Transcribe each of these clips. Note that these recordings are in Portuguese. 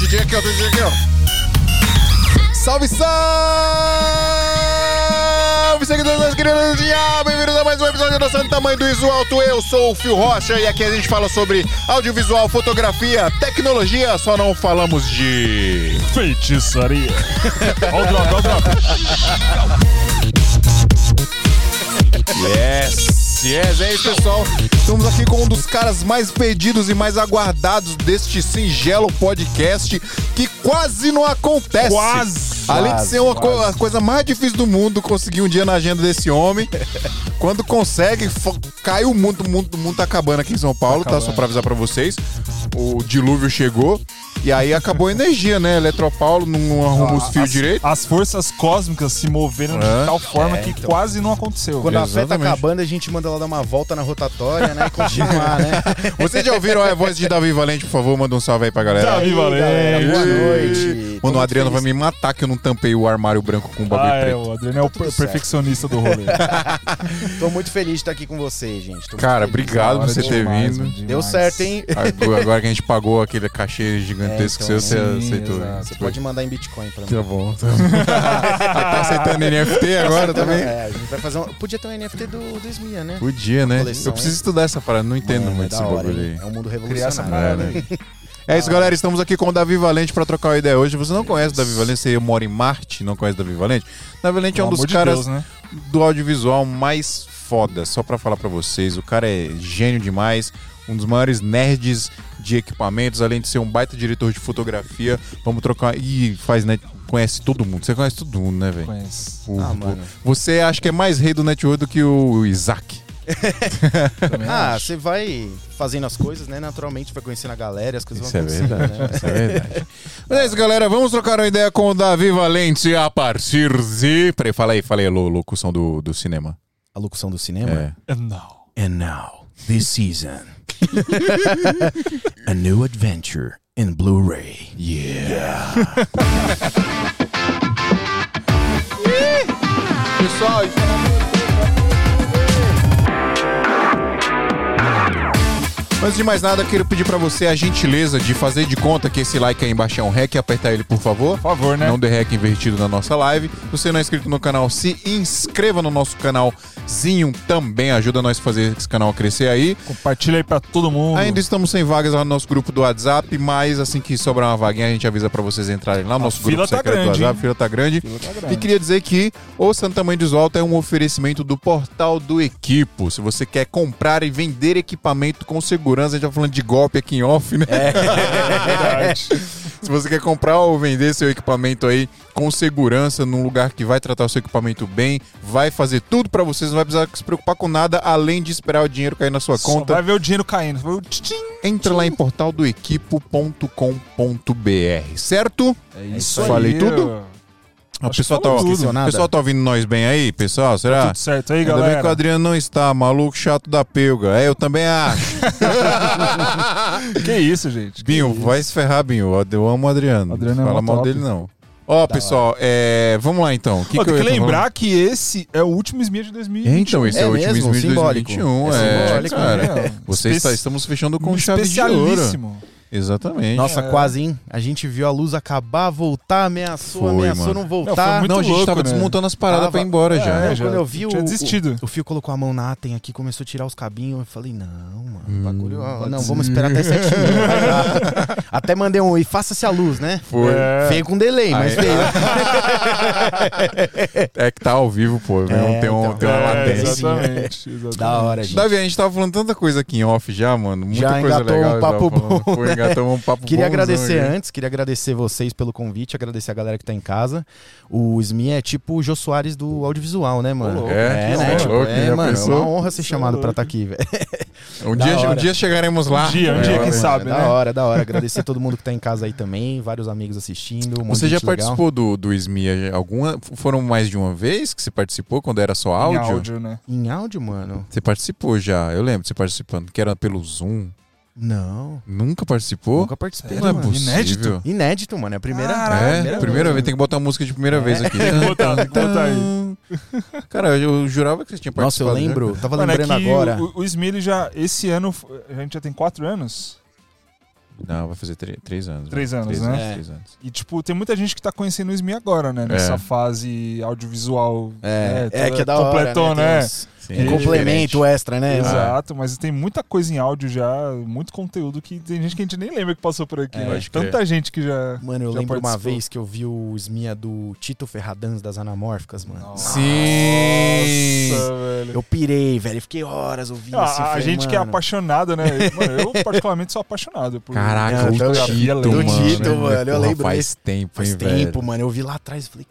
DJ aqui, ó. DJ aqui, ó. Salve, salve, seguidores das de ah, Bem-vindos a mais um episódio da Santa Mãe do Iso Alto. Eu sou o Fio Rocha e aqui a gente fala sobre audiovisual, fotografia, tecnologia. Só não falamos de... Feitiçaria. Olha o drop, olha o drop. Yes, yes, é isso, pessoal. Estamos aqui com um dos caras mais pedidos e mais aguardados deste singelo podcast que quase não acontece. Quase. Além de ser uma co- a coisa mais difícil do mundo, conseguir um dia na agenda desse homem. Quando consegue, cai o mundo, o mundo, o mundo tá acabando aqui em São Paulo, tá? Só pra avisar pra vocês. O dilúvio chegou e aí acabou a energia, né? Eletropaulo não arruma os fios As- direito. As forças cósmicas se moveram É. de tal forma É, que então. quase não aconteceu. Quando a fé tá Exatamente. acabando, a gente manda ela dar uma volta na rotatória, né? E continuar, né? Vocês já ouviram a voz de Davi Valente, por favor? Manda um salve aí pra galera. Davi Valente. boa noite. Mano, o Adriano vai me matar que eu não tampei o armário branco com um bagulho Ah, é, preto. o Adriano é o per- perfeccionista do rolê. Tô muito feliz de estar aqui com vocês, gente. Tô Cara, obrigado por você ter demais, vindo. demais. Deu certo, hein? Agora agora que a gente pagou aquele cachê gigantesco É, seu, então, você sim, aceitou. exato. Você pode mandar em Bitcoin pra mim. Tá bom. tá aceitando NFT agora também? É, a gente vai fazer um... Podia ter um NFT do, do Smia, né? Podia, né? Coleção, Eu preciso estudar essa parada, não entendo Mano, muito é esse hora, bagulho hein? aí. É um mundo Criar essa revolucionário. parada É, né? É isso, galera. Estamos aqui com o Davi Valente pra trocar uma ideia hoje. Você não conhece o Davi Valente, você mora em Marte, não conhece o Davi Valente? Davi Valente é um dos de caras Deus, né? do audiovisual mais foda, só pra falar pra vocês. O cara é gênio demais, um dos maiores nerds de equipamentos, além de ser um baita diretor de fotografia. Vamos trocar. Ih, faz net. Conhece todo mundo. Você conhece todo mundo, né, velho? Conhece. Ah, mano. Você acha que é mais rei do network do que o Isaac? Ah, acho. você vai fazendo as coisas, né? Naturalmente vai conhecendo a galera as coisas Isso é vão acontecendo, verdade. né? Isso é verdade. Mas é isso, galera. Vamos trocar uma ideia com o Davi Valente a partir de. Peraí, fala aí, fala aí locução do, do cinema. A locução do cinema. É. Não. And now, this season, a new adventure in Blu-ray. Yeah. Pessoal, Antes de mais nada, quero pedir pra você a gentileza de fazer de conta que esse like aí embaixo é um rec e apertar ele, por favor. Por favor, né? Não dê rec invertido na nossa live. Se você não é inscrito no canal, se inscreva no nosso canalzinho também. Ajuda nós a fazer esse canal crescer aí. Compartilha aí pra todo mundo. Ainda estamos sem vagas lá no nosso grupo do WhatsApp, mas assim que sobrar uma vaguinha, a gente avisa pra vocês entrarem lá no nosso grupo tá secreto do grande, WhatsApp. A fila tá grande. Fila tá grande. E queria dizer que o Santa Mãe do Alto é um oferecimento do portal do Equipo. Se você quer comprar e vender equipamento com segurança, a gente tá falando de golpe aqui em off, né? É verdade. Se você quer comprar ou vender seu equipamento aí com segurança, num lugar que vai tratar o seu equipamento bem, vai fazer tudo pra você, você não vai precisar se preocupar com nada além de esperar o dinheiro cair na sua Só conta. vai ver o dinheiro caindo. Entra lá em portaldoequipo.com.br, certo? É isso Falei aí, tudo? O Acho pessoal, tá. Esqueceu nada. pessoal tá ouvindo nós bem aí, pessoal? Será? Tudo certo aí, Ainda bem galera. que o Adriano não está, maluco chato da pelga. É, eu também acho. Que isso, gente? Que Binho, isso? vai se ferrar, Binho. Eu amo o Adriano. Adriano é Fala mó mal top. dele, não. Ó, pessoal, é, vamos lá então. O que Ó, que eu tem que tá lembrar que esse é o último SMIA de 2020. falando? Então, esse é, É o último mesmo? De Simbólico. 2021. É É, simbólico, cara. né? Você Espe- está, estamos fechando com chave de ouro. Exatamente. Nossa, É. quase, hein? A gente viu a luz acabar, voltar, ameaçou, Foi, ameaçou mano. não Não, foi voltar. muito não, a gente louco, tava né? desmontando as paradas Tava- pra ir embora já. É, Não, já quando eu vi tinha o, desistido. o, o Fio colocou a mão na Atem aqui, começou a tirar os cabinhos. Eu falei, não, mano, Hum, bagulho. ó, pode não, vamos esperar até sete mil. Até mandei um e faça-se a luz, né? Foi. É. Veio com delay, mas veio. É que tá ao vivo, pô. né? É, tem, um, então. tem uma É, latência. exatamente, exatamente. Da hora, gente. Davi, a gente tava falando tanta coisa aqui em off já, mano. Muita Já coisa engatou legal. um papo bom. Foi, engatou um papo Queria agradecer antes, queria agradecer vocês pelo convite, agradecer a galera que tá em casa. O SMI é tipo o Jô Soares do audiovisual, né, mano? Louco. É, É, né? louco, Tipo, louco, é, mano, é pensou? uma honra ser é chamado pra louco. estar aqui, velho. Um Da dia, um dia chegaremos lá. Um dia, um É, dia, quem sabe, da né? hora, da hora. Agradecer todo mundo que tá em casa aí também, vários amigos assistindo. Um Você já legal. participou do, do SMIA? Alguma, foram mais de uma vez que você participou quando era só Em áudio? áudio, né? Em áudio, mano? Você participou já, eu lembro de você participando, que era pelo Zoom. Não. Nunca participou? Nunca participei, Não é possível. Inédito? Inédito, mano. É a primeira, Caralho, É, primeira, primeira vez, tem que botar a música de primeira vez aqui. Tem que botar, tem que botar aí. Cara, eu jurava que você tinha Nossa, eu participado. já, lembro. Tava Mano, é lembrando que agora. O, o Smiley já, esse ano, a gente já tem quatro anos. Não, vai fazer três anos. Três velho. anos, três né? Anos, É. três anos. E, tipo, tem muita gente que tá conhecendo o SMI agora, né? Nessa É. fase audiovisual. É, né, é que é da hora, Completou, né? né? Tem uns- Sim, Um É complemento extra, né? Exato, mas tem muita coisa em áudio já, muito conteúdo que tem gente que a gente nem lembra que passou por aqui. É, né? crer. Tanta gente que já. Mano, eu já lembro uma participou. vez que eu vi o Smia do Tito Ferradans das Anamórficas, mano. Nossa, Sim. velho. Eu pirei, velho. Fiquei horas ouvindo Ah, assim. a falei, gente que é mano, apaixonado, né? Mano, eu particularmente sou apaixonado por Caraca, o Tito, do mano. Tito, mano, eu lembro Faz tempo, Faz tempo, mano. Eu vi lá atrás e falei,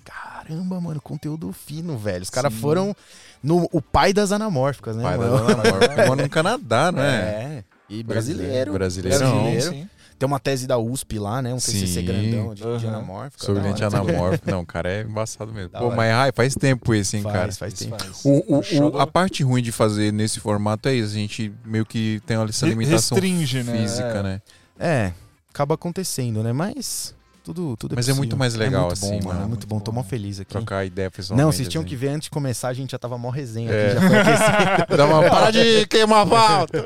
caramba, mano, conteúdo fino, velho. Os caras foram no, o pai das anamórficas, né, Pai mano? Dona Morfa. Mora no Canadá, não é? É. E brasileiro. Brasileirão. Brasileiro. Sim. Tem uma tese da USP lá, né? Um TCC Sim. grandão de, de Aham. anamórfica. Sobre hora. anamórfica. Não, o cara é embaçado mesmo. Da Pô, hora. mas ai, faz tempo esse, hein, cara. Faz, faz Isso tempo. faz. O, o- o- a parte ruim de fazer nesse formato é isso. A gente meio que tem essa limitação restringe, né? física, É. né? É, acaba acontecendo, né? Mas tudo, tudo Mas é muito possível. mais legal é muito assim, bom, mano. É muito Muito bom, tô bom. mó feliz aqui. Trocar ideia pessoalmente. Não, vocês tinham assim. que ver antes de começar, a gente já tava mó resenha É. aqui, já foi. Dá uma para de queimar pauta.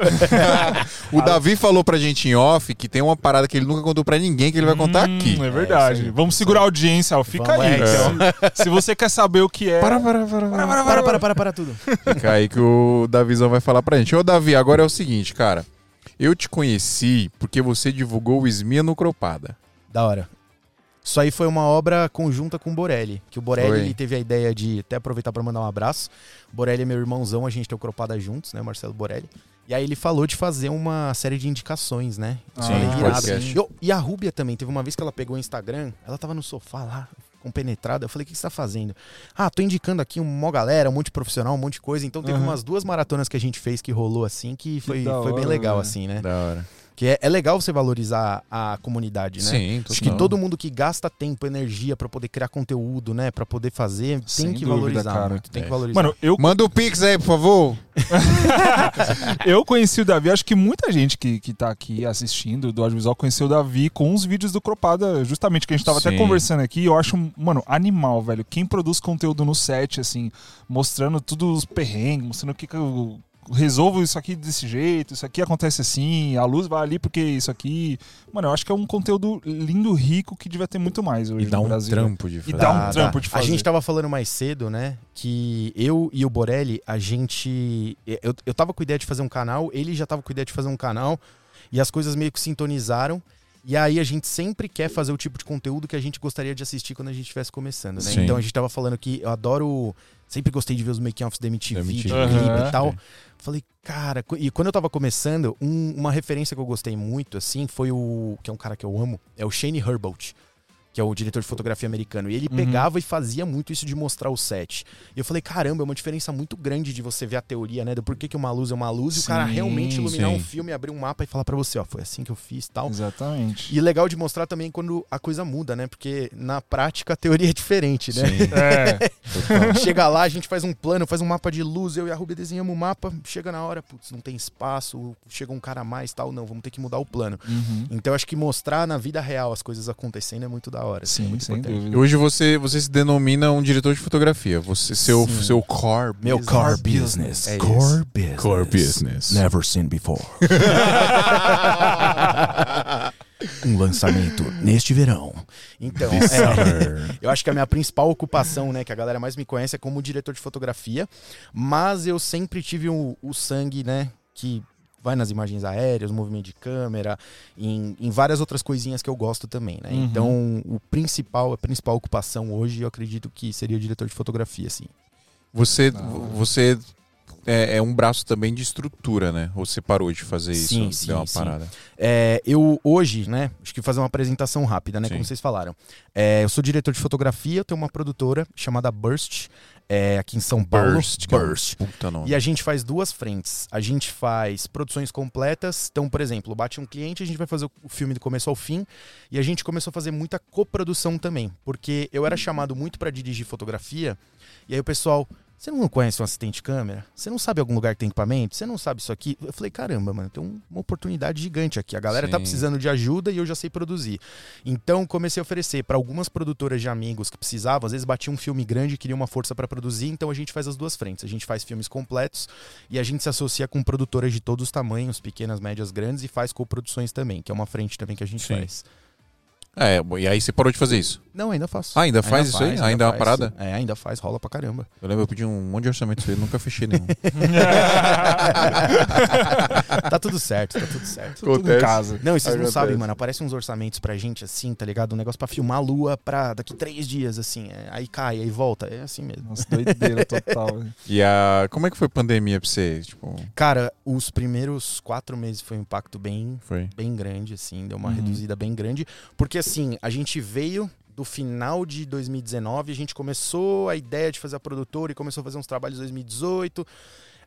o Davi falou pra gente em off que tem uma parada que ele nunca contou pra ninguém que ele vai contar Hum, aqui. É verdade. É. Vamos segurar a audiência, ó. Fica Vamos, aí. é, então. Se, você quer saber o que é. Para, para, para, para. Para, para, para, para tudo. Fica aí que o Davizão vai falar pra gente. Ô, Davi, agora é o seguinte, cara. Eu te conheci porque você divulgou o Esmia no Cropada. Da hora. Isso aí foi uma obra conjunta com o Borelli. Que o Borelli Foi. ele teve a ideia de até aproveitar pra mandar um abraço. O Borelli é meu irmãozão, a gente tem o Cropada juntos, né? Marcelo Borelli. E aí ele falou de fazer uma série de indicações, né? Sim, irado. podcast. Eu- e a Rúbia também, teve uma vez que ela pegou o Instagram, ela tava no sofá lá, compenetrada. Eu falei, o que você tá fazendo? Ah, tô indicando aqui um mó galera, um monte de profissional, um monte de coisa. Então teve Uhum. umas duas maratonas que a gente fez que rolou assim, que foi, da foi bem legal, velho. assim, né? Da hora. Que é, é legal você valorizar a comunidade, né? Sim, Acho que todo mundo que gasta tempo, energia pra poder criar conteúdo, né, Pra poder fazer, tem Sem que dúvida, valorizar cara. muito, tem É. que valorizar. Mano, eu, Manda o Pix aí, por favor. eu conheci o Davi, acho que muita gente que, que tá aqui assistindo do audiovisual conheceu o Davi com os vídeos do Cropada, justamente que a gente tava até Sim. conversando aqui. Eu acho, mano, animal, velho. Quem produz conteúdo no set, assim, mostrando tudo os perrengues, mostrando o que, que eu resolvo isso aqui desse jeito, isso aqui acontece assim, a luz vai ali porque isso aqui. Mano, eu acho que é um conteúdo lindo, rico, que devia ter muito mais hoje E dá no um Brasil. trampo de E fazer. dá um trampo de A fazer. gente tava falando mais cedo, né, que eu e o Borelli, a gente... Eu, eu tava com a ideia de fazer um canal, ele já tava com a ideia de fazer um canal, e as coisas meio que sintonizaram, e aí a gente sempre quer fazer o tipo de conteúdo que a gente gostaria de assistir quando a gente estivesse começando, né? Sim. Então a gente tava falando que eu adoro... Sempre gostei de ver os making-offs da MTV, MTV. clipe Aham. e tal. Falei, cara, e quando eu tava começando, um- uma referência que eu gostei muito, assim, foi o. que é um cara que eu amo, é o Shane Herbold, que é o diretor de fotografia americano. E ele Uhum. pegava e fazia muito isso de mostrar o set. E eu falei, caramba, é uma diferença muito grande de você ver a teoria, né? Do porquê que uma luz é uma luz e o cara Sim, realmente iluminar sim. um filme, abrir um mapa e falar pra você, ó, foi assim que eu fiz tal. Exatamente. E legal de mostrar também quando a coisa muda, né? Porque na prática a teoria é diferente, né? Sim, É. Chega lá, a gente faz um plano, faz um mapa de luz, eu e a Ruby desenhamos o mapa, chega na hora, putz, não tem espaço, chega um cara a mais, tal, não, vamos ter que mudar o plano. Uhum. Então acho que mostrar na vida real as coisas acontecendo é muito da hora. assim, Sim, muito sem importante. dúvida. Hoje você, você se denomina um diretor de fotografia. Você, seu, Sim. seu core Meu business. core business. É Core business. Core business. Never seen before. um lançamento neste verão. Então, é, eu acho que a minha principal ocupação, né, que a galera mais me conhece é como diretor de fotografia, mas eu sempre tive o, o sangue, né, que vai nas imagens aéreas, movimento de câmera, em, em várias outras coisinhas que eu gosto também, né? Uhum. Então, o principal, a principal ocupação hoje, eu acredito que seria diretor de fotografia, assim. Você, Ah. você é, é um braço também de estrutura, né? Ou você parou de fazer Sim, isso? sim, deu uma sim. parada. É, eu hoje, né, acho que fazer uma apresentação rápida, né, Sim. como vocês falaram. É, eu sou diretor de fotografia, eu tenho uma produtora chamada Burst, é, aqui em São Paulo. Burst. é Burst. Puta nome. E a gente faz duas frentes. A gente faz produções completas. Então, por exemplo, bate um cliente, a gente vai fazer o filme do começo ao fim. E a gente começou a fazer muita coprodução também. Porque eu era chamado muito pra dirigir fotografia. E aí o pessoal, Você não conhece um assistente de câmera? Você não sabe algum lugar que tem equipamento? Você não sabe isso aqui? Eu falei, caramba, mano, tem um- uma oportunidade gigante aqui. A galera tá Sim. precisando de ajuda e eu já sei produzir. Então comecei a oferecer para algumas produtoras de amigos que precisavam, às vezes batia um filme grande e queria uma força para produzir, então a gente faz as duas frentes. A gente faz filmes completos e a gente se associa com produtoras de todos os tamanhos, pequenas, médias, grandes e faz coproduções também, que é uma frente também que a gente Sim. faz. É, e aí você parou de fazer isso. Não, ainda faço. Ah, ainda faz isso aí? Ainda é uma faz. parada? É, ainda faz, rola pra caramba. Eu lembro, eu pedi um monte de orçamento pra você, nunca fechei nenhum. tá tudo certo, tá tudo certo. Tudo em Acontece. casa. Não, e vocês não Acontece. sabem, mano. Aparecem uns orçamentos pra gente assim, tá ligado? Um negócio pra filmar a lua pra daqui três dias, assim. é, aí cai, aí volta. É assim mesmo. Nossa, doideira total. E a. Como é que foi a pandemia pra você? Tipo, Cara, os primeiros quatro meses foi um impacto bem, foi. bem grande, assim. Deu uma Uhum. reduzida bem grande. Porque, assim, a gente veio do final de 2019, a gente começou a ideia de fazer a produtora e começou a fazer uns trabalhos em 2018.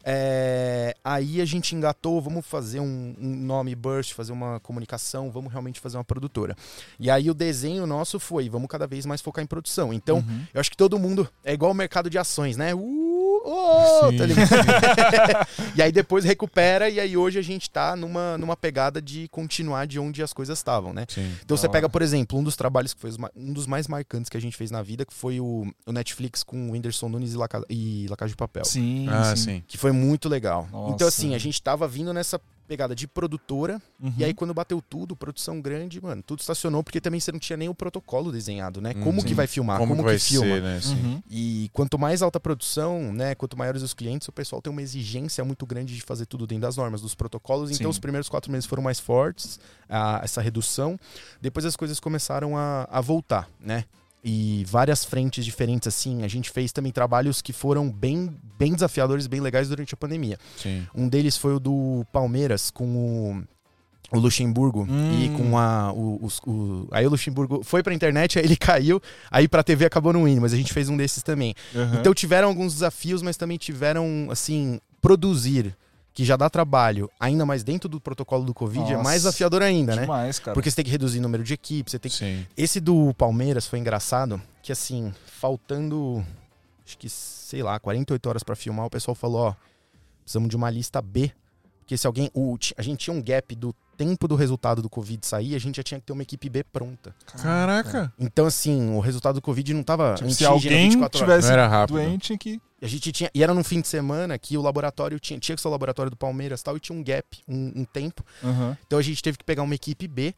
É, aí a gente engatou, vamos fazer um, um nome burst, fazer uma comunicação, vamos realmente fazer uma produtora. E aí o desenho nosso foi, vamos cada vez mais focar em produção. Então, Uhum. eu acho que todo mundo é igual o mercado de ações, né? Uh, oh, tá ligado? e aí depois recupera e aí hoje a gente tá numa, numa pegada de continuar de onde as coisas estavam, né? Sim. Então você hora. pega, por exemplo, um dos trabalhos que foi um dos mais marcantes que a gente fez na vida, que foi o, o Netflix com o Whindersson Nunes e Laca, e Laca de Papel. Sim, Ah, sim. sim. Que foi muito legal. Nossa. Então, assim, a gente tava vindo nessa pegada de produtora, Uhum. e aí quando bateu tudo, produção grande, mano, tudo estacionou, porque também você não tinha nem o protocolo desenhado, né? Como Hum, que sim. vai filmar? Como, Como, que filma? ser, né? Sim. Uhum. E quanto mais alta a produção, né, quanto maiores os clientes, o pessoal tem uma exigência muito grande de fazer tudo dentro das normas, dos protocolos. Então, Sim. os primeiros quatro meses foram mais fortes, a- essa redução. Depois as coisas começaram a, a voltar, né? E várias frentes diferentes, assim. A gente fez também trabalhos que foram bem, bem desafiadores, bem legais durante a pandemia. Sim. Um deles foi o do Palmeiras com o, o Luxemburgo Hum. e com a. O, os- o- aí o Luxemburgo foi pra internet, aí ele caiu, aí pra TV acabou não indo, mas a gente fez um desses também. Uhum. Então tiveram alguns desafios, mas também tiveram, assim, produzir, que já dá trabalho, ainda mais dentro do protocolo do Covid, é Nossa. mais desafiador ainda, né? Demais, cara. Porque você tem que reduzir o número de equipes, você tem que... Sim. Esse do Palmeiras foi engraçado, que assim, faltando, acho que, sei lá, 48 horas pra filmar, o pessoal falou, ó, precisamos de uma lista B, porque se alguém... o- a gente tinha um gap do tempo do resultado do Covid sair, a gente já tinha que ter uma equipe B pronta. Caraca. Então, assim, o resultado do Covid não tava Tipo, se alguém 24 horas. tivesse Não era rápido. doente, que. A gente tinha. E era num fim de semana que o laboratório tinha. Tinha que ser o laboratório do Palmeiras e tal, e tinha um gap, um, um tempo. Uhum. Então a gente teve que pegar uma equipe B.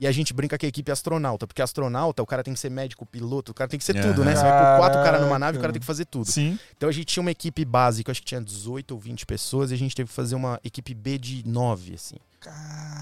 E a gente brinca que a equipe é astronauta, porque astronauta, o cara tem que ser médico, piloto, o cara tem que ser tudo, né? Você vai pôr quatro caras numa nave, o cara tem que fazer tudo. Sim. Então a gente tinha uma equipe básica, acho que tinha 18 ou 20 pessoas, e a gente teve que fazer uma equipe B de 9, assim.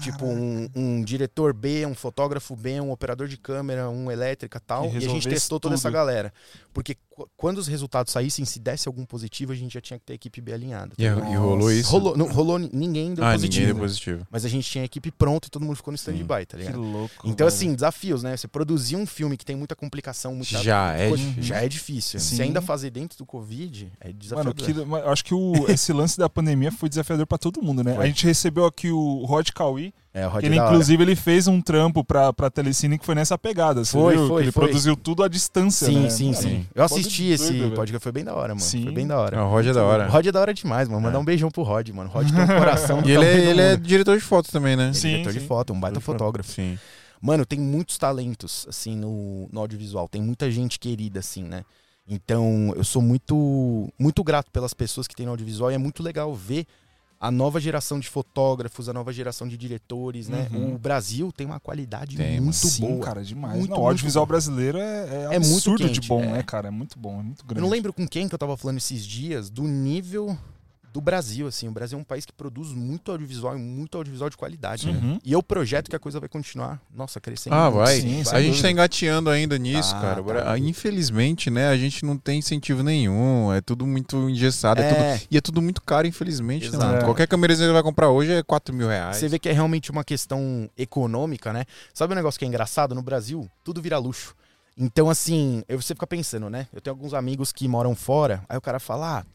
Tipo, um, um diretor B, um fotógrafo B, um operador de câmera, um elétrica tal. E E, a gente testou toda tudo. essa galera. Porque qu- quando os resultados saíssem, se desse algum positivo, a gente já tinha que ter a equipe B alinhada. E, e rolou isso? Rolou, não, rolou ninguém deu ah, positivo. ninguém deu positivo. Mas a gente tinha a equipe pronta e todo mundo ficou no stand-by, tá Que ligado? louco. Então, velho. assim, desafios, né? Você produzir um filme que tem muita complicação, muita. Já é coisa- difícil. já é difícil. Sim. Se ainda fazer dentro do Covid, é Mano, desafiador. que, mas eu acho que o, esse lance da pandemia foi desafiador pra todo mundo, né? Foi. A gente recebeu aqui o Rod Cauí, é, o Rod que ele, hora. inclusive, ele fez um trampo pra, pra Telecine que foi nessa pegada. Você Foi, viu? foi, Que ele foi. produziu tudo à distância, Sim, né? sim, Mano, sim. Eu assisti esse doido, podcast, foi bem da hora, mano. Sim. Foi bem da hora. O Roger é da hora. O Rod é da hora demais, mano. Mandar É. um beijão pro Rod, mano. O Rod tem um coração E ele é, ele é diretor de foto também, né? Ele é Sim, diretor de sim. foto, um baita fotógrafo. Sim. Mano, tem muitos talentos, assim, no, no audiovisual. Tem muita gente querida, assim, né? Então, eu sou muito, muito grato pelas pessoas que tem no audiovisual e é muito legal ver a nova geração de fotógrafos, a nova geração de diretores, né? Uhum. O Brasil tem uma qualidade Tem, muito Sim, boa. cara, demais. Muito, Não, o audiovisual bom. brasileiro é, é, É muito absurdo de quente, bom, é. né, cara? É muito bom, é muito grande. Eu não lembro com quem que eu tava falando esses dias do nível do Brasil, assim. O Brasil é um país que produz muito audiovisual e muito audiovisual de qualidade, né? Uhum. E eu projeto que a coisa vai continuar, nossa, crescendo. Ah, vai. Sim, a sem gente tá engateando ainda nisso, Tá, cara. Tá. ah, Infelizmente, né, a gente não tem incentivo nenhum. É tudo muito engessado. É tudo- É, E é tudo muito caro, infelizmente. Né. Qualquer câmerazinha que você vai comprar hoje é 4 mil reais. Você vê que é realmente uma questão econômica, né? Sabe um negócio que é engraçado? No Brasil, tudo vira luxo. Então, assim, eu- você fica pensando, né? Eu tenho alguns amigos que moram fora, aí o cara fala, ah,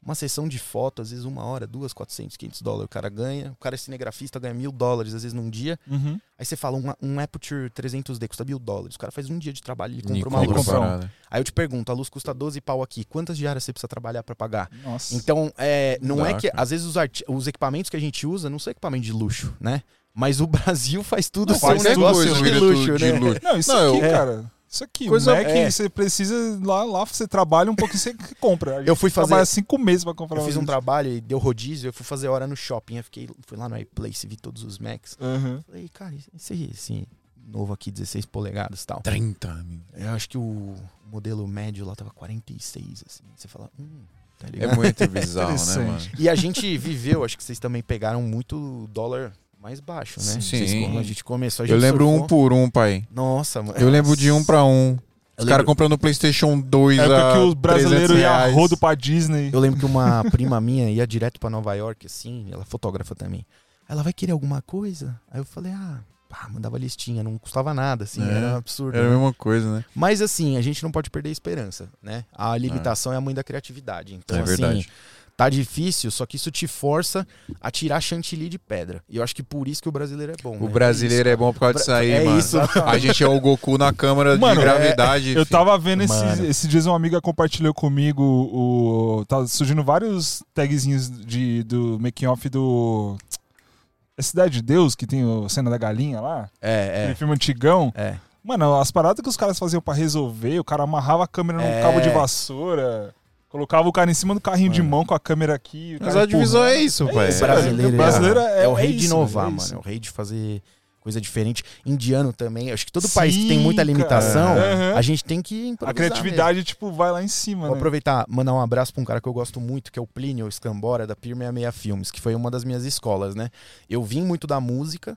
Uma sessão de foto, às vezes uma hora, duas, 400, 500 dólares o cara ganha. O cara é cinegrafista, ganha mil dólares, às vezes num dia. Uhum. Aí você fala, um, um Aperture 300D custa mil dólares. O cara faz um dia de trabalho, ele compra uma luz. a compra parada. Aí eu te pergunto, a luz custa 12 pau aqui. Quantas diárias você precisa trabalhar pra pagar? Nossa. Então, é, não é que. Às vezes os, arti- os equipamentos que a gente usa não são equipamentos de luxo, né? Mas o Brasil faz tudo Não, ser faz um tudo negócio de tudo luxo, de né? luxo. Não, isso Não, aqui, eu- cara. Isso aqui, Coisa- Mac, é. você precisa. Lá, lá você trabalha um pouquinho você compra. Eu fui fazer- Trabalha cinco meses pra comprar Eu fiz um trabalho e deu rodízio, eu fui fazer hora no shopping. Eu fiquei, fui lá no iPlace, vi todos os Macs. Uhum. Falei, cara, esse aí, esse novo aqui, 16 polegadas e tal. 30 mil. Eu acho que o modelo médio lá tava 46, assim. Você fala, hum, tá É ligado? muito bizarro, né, Interessante. mano? E a gente viveu, acho que vocês também pegaram muito dólar mais baixo, né? Sim. Vocês, quando a gente começou, a gente Eu lembro um surfou. por um, pai. Nossa, mano. Eu lembro de um pra um. Eu Os caras comprando o PlayStation 2 É época a que o brasileiro 300 ia reais. rodo pra Disney. Eu lembro que uma prima minha ia direto pra Nova York, assim, ela é fotógrafa também. Ela vai querer alguma coisa? Aí eu falei, ah, pá, mandava listinha, não custava nada, assim, É, era um absurdo. Era a né? mesma coisa, né? Mas assim, a gente não pode perder a esperança, né? A limitação é, a mãe da criatividade. Então, É assim, verdade. Tá difícil, só que isso te força a tirar chantilly de pedra. E eu acho que por isso que o brasileiro é bom. O né? brasileiro é bom por causa disso aí, É mano. isso. A gente é o Goku na câmara Mano, de gravidade. Eu fi. tava vendo esses, esses dias, uma amiga compartilhou comigo o. Tá surgindo vários tagzinhos de, do making off do. É Cidade de Deus, que tem a cena da galinha lá. É, Aquele é. filme antigão. É. Mano, as paradas que os caras faziam pra resolver, o cara amarrava a câmera num É. cabo de vassoura, colocava o cara em cima do carrinho de Mano. mão com a câmera aqui. o Mas cara a divisão é isso, pai. isso, brasileiro, O brasileiro é, é- o rei é de inovar, é mano. É o rei de fazer coisa diferente. Indiano também. Acho que todo país que Sim, tem muita limitação, cara. a gente tem que improvisar A criatividade, tipo, vai lá em cima, Vou né? aproveitar mandar um abraço pra um cara que eu gosto muito, que é o Plínio Escambora, da Pir 66 Filmes, que foi uma das minhas escolas, né? Eu vim muito da música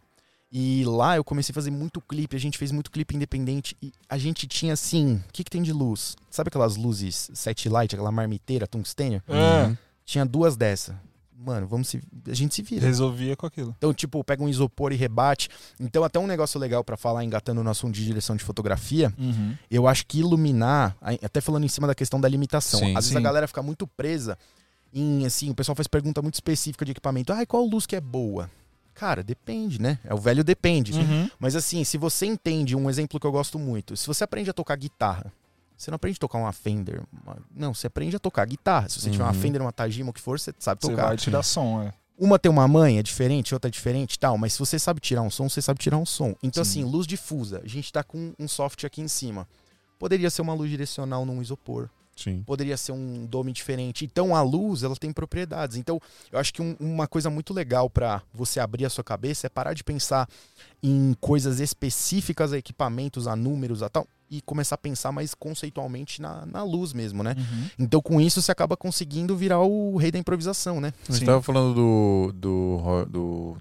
e lá eu comecei a fazer muito clipe, a gente fez muito clipe independente e a gente tinha assim, o que, que tem de luz? Sabe aquelas luzes set light, aquela marmiteira tungstênio? É, Tinha duas dessa. Mano, vamos se... a gente se vira. resolvia com aquilo. Então, tipo, pega um isopor e rebate. Então, até um negócio legal pra falar, engatando no assunto de direção de fotografia, Uhum. eu acho que iluminar, até falando em cima da questão da limitação, Sim, às vezes sim. a galera fica muito presa em, assim, o pessoal faz pergunta muito específica de equipamento. Ah, qual luz que é boa? Cara, depende, né? É o velho depende. Uhum. Mas assim, se você entende, um exemplo que eu gosto muito, se você aprende a tocar guitarra, você não aprende a tocar uma Fender, uma- não, você aprende a tocar guitarra. Se você tiver uma Uhum. Fender, uma Tajima, o que for, você sabe Você tocar. vai tirar som, é. Uma tem uma mãe, é diferente, outra é diferente e tal, mas se você sabe tirar um som, você sabe tirar um som. Então, Sim. assim, luz difusa. A gente tá com um soft aqui em cima. Poderia ser uma luz direcional num isopor. Sim. Poderia ser um dome diferente. Então, a luz, ela tem propriedades. Então, eu acho que um- uma coisa muito legal pra você abrir a sua cabeça é parar de pensar em coisas específicas a equipamentos, a números, a tal, e começar a pensar mais conceitualmente na, na luz mesmo, né? Uhum. Então, com isso, você acaba conseguindo virar o rei da improvisação, né? A gente Sim. tava falando do, do. Do-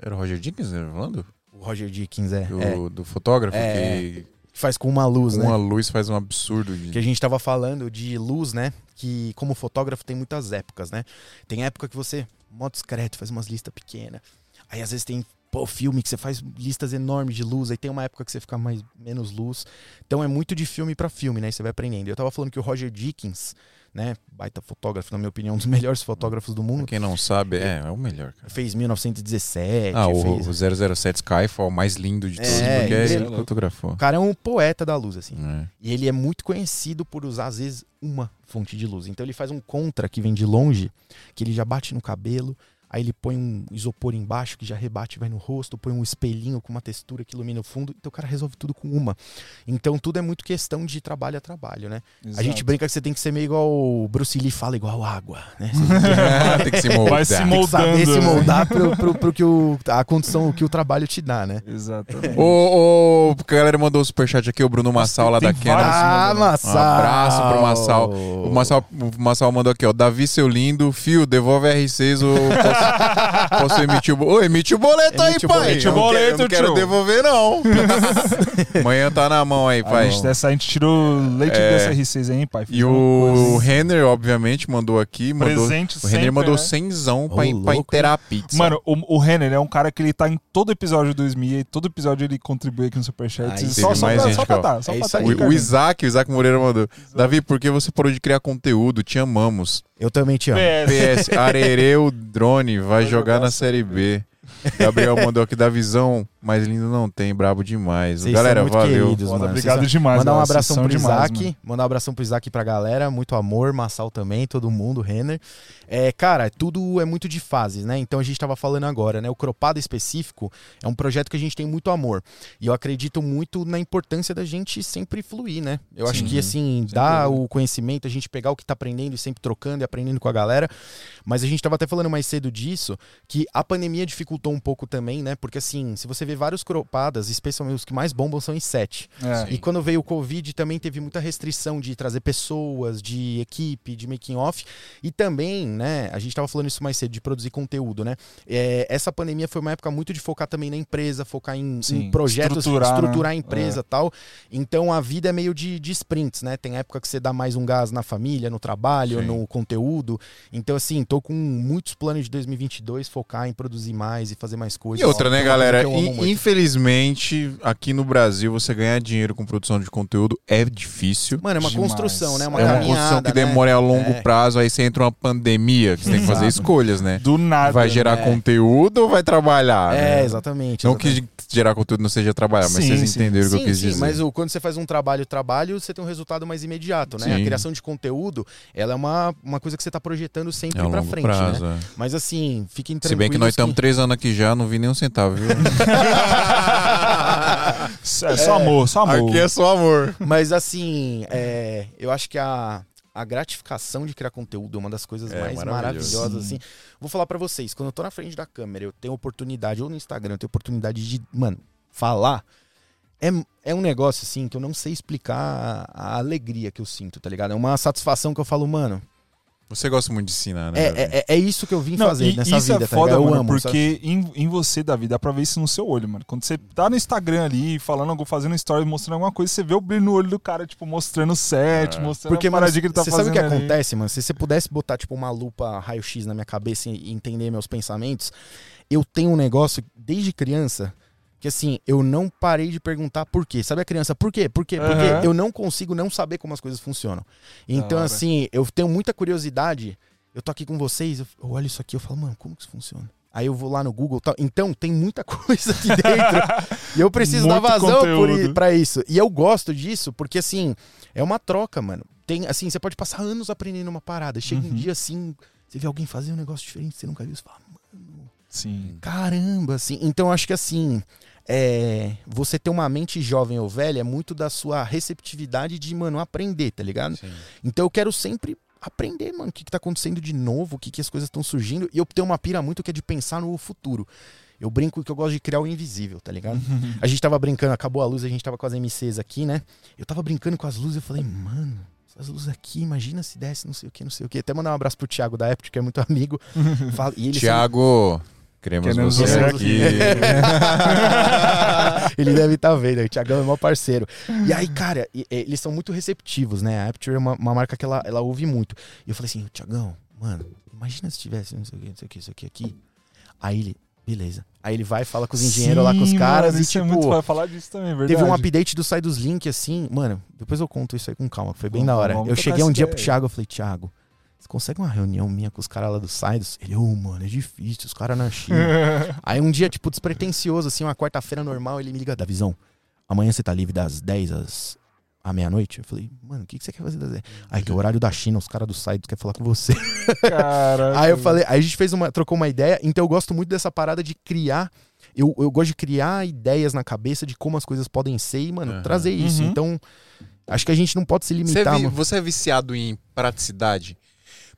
Era o Roger Dickens, né? Falando? O Roger Dickens é. Do, é. do fotógrafo É, que faz com uma luz, uma né? luz faz um absurdo. De... Que a gente tava falando de luz, né? Que como fotógrafo tem muitas épocas, né? Tem época que você, modo discreto, faz umas listas pequenas. Aí às vezes tem pô, filme que você faz listas enormes de luz. Aí tem uma época que você fica mais menos luz. Então é muito de filme pra filme, né? Você vai aprendendo. Eu tava falando que o Roger Dickens, né? Baita fotógrafo, na minha opinião, um dos melhores fotógrafos do Pra mundo. quem não sabe, é, é o melhor, cara. Fez 1917. Ah, fez... o, o 007 Skyfall, o mais lindo de todos, É, porque é ele ele- que fotografou. O cara é um poeta da luz, assim. É. E ele é muito conhecido por usar, às vezes, uma fonte de luz. Então ele faz um contra que vem de longe, que ele já bate no cabelo, aí ele põe um isopor embaixo que já rebate e vai no rosto, põe um espelhinho com uma textura que ilumina o fundo. Então o cara resolve tudo com uma. Então tudo é muito questão de trabalho a trabalho, né? A gente brinca que você tem que ser meio igual o Bruce Lee fala, igual água, né? Você Tem que se moldar. Vai se tem que moldando. saber se né? moldar pro, pro, pro que o, a condição, o que o trabalho te dá, né? Exatamente. Ô, ô, a galera mandou o superchat aqui, o Bruno Massal lá tem da Canon. vários. Ah. Massal! Um abraço pro Massal. O Massal, o Massal mandou aqui, ó. Davi, seu lindo. Fio, devolve a R6 ou Posso emitir o boleto? Ô, emite o boleto Emite aí, o pai. boleto. Eu não Boleto, quero, eu não quero tio. devolver, não. Amanhã tá na mão aí, A pai. gente, dessa, a gente tirou leite É. dessa R6 aí, hein, pai? E Fizemos o Renner, obviamente, mandou aqui. Mandou, Presente o Renner sempre, mandou né? cenzão pra, pra louco, inteirar a pizza. Mano, o, o Renner é um cara que ele tá em todo episódio do Esmia e todo episódio ele contribui aqui no Superchat. Aí só, só, mais pra, gente só pra tá, só é pra tá aí. o, o. Isaac, o Isaac Moreira mandou. Davi, por que você parou de criar conteúdo? Te amamos. Eu também te amo. PS. PS, Arereu Drone vai, jogar, na Série B. Gabriel mandou aqui da visão, mas lindo não tem, brabo demais. Vocês Galera, são muito valeu. queridos, Foda, obrigado Vocês demais. Mandar um abração pro demais, Isaac. mano. mandar um abração pro Isaac e pra galera. Muito amor, Massal também, todo mundo, Renner. É, cara, tudo é muito de fases, né? Então a gente tava falando agora, né? O Cropado específico é um projeto que a gente tem muito amor. E eu acredito muito na importância da gente sempre fluir, né? Eu acho Sim. que, assim, dar o conhecimento, a gente pegar o que tá aprendendo e sempre trocando e aprendendo com a galera. Mas a gente tava até falando mais cedo disso, que a pandemia dificultou um pouco também, né? Porque, assim, se você vê vários cropadas, especialmente os que mais bombam são em sete. É. E quando veio o Covid, também teve muita restrição de trazer pessoas, de equipe, de making off. E também, né, a gente tava falando isso mais cedo, de produzir conteúdo, né? É, essa pandemia foi uma época muito de focar também na empresa, focar em, Sim, em projetos, estruturar, estruturar, né? a empresa e tal. Então a vida é meio de, de sprints, né? Tem época que você dá mais um gás na família, no trabalho, Sim. no conteúdo. Então, assim, tô com muitos planos de 2022, focar em produzir mais e fazer mais coisas. E outra, né, é galera? In- muito. Infelizmente, aqui no Brasil, você ganhar dinheiro com produção de conteúdo é difícil. Mano, é uma Demais. construção, né? Uma é uma construção que né? demora a longo É. prazo, aí você entra uma pandemia, que você tem que fazer escolhas, né? Do nada. Vai gerar né? conteúdo ou vai trabalhar? É, né? exatamente. Não exatamente. que gerar conteúdo não seja trabalhar, mas Sim, vocês sim. entenderam o que eu quis sim, dizer. mas o, quando você faz um trabalho, trabalho, você tem um resultado mais imediato, né? Sim. A criação de conteúdo, ela é uma, uma coisa que você tá projetando sempre é a pra longo frente, prazo. né? é. Mas assim, fiquem Se tranquilos bem que nós estamos três anos aqui já, não vi nenhum centavo, viu? É só amor, só amor. aqui é só amor. Mas assim, é, eu acho que a, a gratificação de criar conteúdo é uma das coisas É, mais maravilhosas, Sim. assim. Vou falar pra vocês, quando eu tô na frente da câmera, eu tenho oportunidade, ou no Instagram, eu tenho oportunidade de, mano, falar. É, é um negócio, assim, que eu não sei explicar a, a alegria que eu sinto, tá ligado? É uma satisfação que eu falo, mano, Você gosta muito de ensinar, né? é, é, é isso que eu vim Não, fazer e nessa isso vida, é tá foda? Eu mano, amo, porque em, em você, Davi, dá pra ver isso no seu olho, mano. Quando você tá no Instagram ali, falando, algo, fazendo story, mostrando alguma coisa, você vê o brilho no olho do cara, tipo, mostrando o set, É. mostrando Porque, a mano, que ele tá você fazendo sabe o que ali. acontece, mano? Se você pudesse botar, tipo, uma lupa raio-x na minha cabeça e entender meus pensamentos, eu tenho um negócio desde criança que, assim, eu não parei de perguntar por quê. Sabe a criança, por quê? Por quê? Porque eu não consigo não saber como as coisas funcionam. Então, assim, eu tenho muita curiosidade. Eu tô aqui com vocês, eu olho isso aqui, eu falo, mano, como que isso funciona? Aí eu vou lá no Google tal. Então, tem muita coisa aqui dentro. e eu preciso dar Muito vazão conteúdo. i- pra isso. E eu gosto disso, porque assim, é uma troca, mano. Tem, assim, você pode passar anos aprendendo uma parada. Chega um Uhum. dia assim, você vê alguém fazer um negócio diferente que você nunca viu, você fala, mano, Sim. caramba, assim. Então eu acho que assim, é, você ter uma mente jovem ou velha é muito da sua receptividade de, mano, aprender, tá ligado? Sim. Então eu quero sempre aprender, mano, o que, que tá acontecendo de novo, o que, que as coisas estão surgindo. E eu tenho uma pira muito que é de pensar no futuro. Eu brinco que eu gosto de criar o invisível, tá ligado? A gente tava brincando, acabou a luz, a gente tava com as MCs aqui, né? Eu tava brincando com as luzes, eu falei, mano, essas luzes aqui, imagina se desse não sei o que, não sei o que. Até mandar um abraço pro Thiago da Apple, que é muito amigo. Fala, e ele Tiago, queremos, Queremos você você aqui. ele deve estar vendo, o Thiagão é meu parceiro. E aí, cara, e- e- eles são muito receptivos, né? A Apture é uma, uma marca que ela, ela ouve muito. E eu falei assim, Thiagão, mano, imagina se tivesse não sei o que, não sei o que, isso aqui, aqui. Aí ele, beleza. Aí ele vai, fala com os engenheiros lá com os Sim, caras mano, e isso tipo. é muito, vai falar disso também, verdade. Teve um update do Sai dos Link, assim, mano, depois eu conto isso aí com calma, foi bem Vamos, da hora. eu cheguei um dia pro. Thiago, eu falei, Thiago, você consegue uma reunião minha com os caras lá do Saidos? Ele, ô, mano, é difícil, os caras na China. aí um dia, tipo, despretensioso, assim, uma quarta-feira normal, ele me liga, da visão, amanhã você tá livre das 10 às à meia-noite? Eu falei, mano, o que, que você quer fazer das 10? Aí, que é o horário da China, os caras do Saidos querem falar com você. Caraca. Aí eu falei, aí a gente fez uma, trocou uma ideia, então eu gosto muito dessa parada de criar. Eu, eu gosto de criar ideias na cabeça de como as coisas podem ser e, mano, Aham. trazer isso. Uhum. Então, acho que a gente não pode se Você, limitar, vi- você é viciado em praticidade?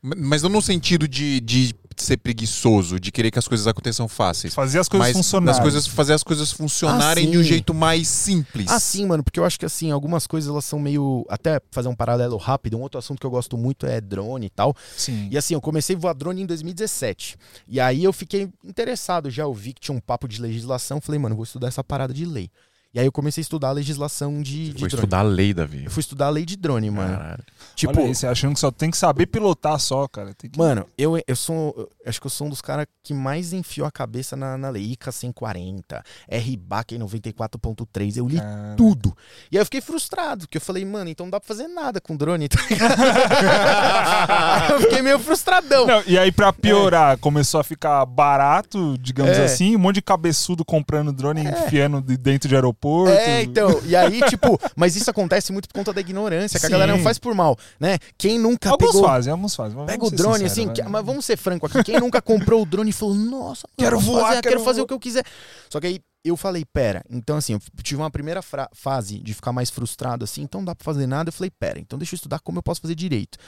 Mas não no sentido de, de ser preguiçoso, de querer que as coisas aconteçam fáceis. Fazer as coisas mas funcionarem. as coisas, fazer as coisas funcionarem Ah, de um jeito mais simples. Ah, sim, mano, porque eu acho que assim, algumas coisas elas são meio. Até fazer um paralelo rápido, um outro assunto que eu gosto muito é drone e tal. Sim. E assim, eu comecei a voar drone em 2017. E aí eu fiquei interessado já, eu vi que tinha um papo de legislação, falei, mano, vou estudar essa parada de lei. E aí eu comecei a estudar a legislação de, de Vou drone. estudar a lei, Davi. Eu fui estudar a lei de drone, mano. Caralho. Tipo, Olha aí, você achando que só tem que saber pilotar só, cara. Tem que... Mano, eu, eu sou. eu acho que eu sou um dos caras que mais enfiou a cabeça na, na lei. ICA 140, RBAC 94.3. Eu li tudo. E aí eu fiquei frustrado, porque eu falei, mano, então não dá pra fazer nada com drone, tá eu fiquei meio frustradão. Não, e aí, pra piorar, começou a ficar barato, digamos É. assim, um monte de cabeçudo comprando drone e enfiando de dentro de aeroporto. É, então, e aí, tipo, mas isso acontece muito por conta da ignorância, que a Sim. galera não faz por mal, né? Quem nunca Alguns pegou. fazem, alguns fazem. Pega o drone, sinceros, assim, que- mas vamos ser franco aqui. Quem nunca comprou o drone e falou, nossa, Quero voar, fazer, quero quero fazer o que eu quiser. Só que aí eu falei, pera, então assim, eu tive uma primeira fase de ficar mais frustrado assim, então não dá pra fazer nada. Eu falei, pera, então deixa eu estudar como eu posso fazer direito.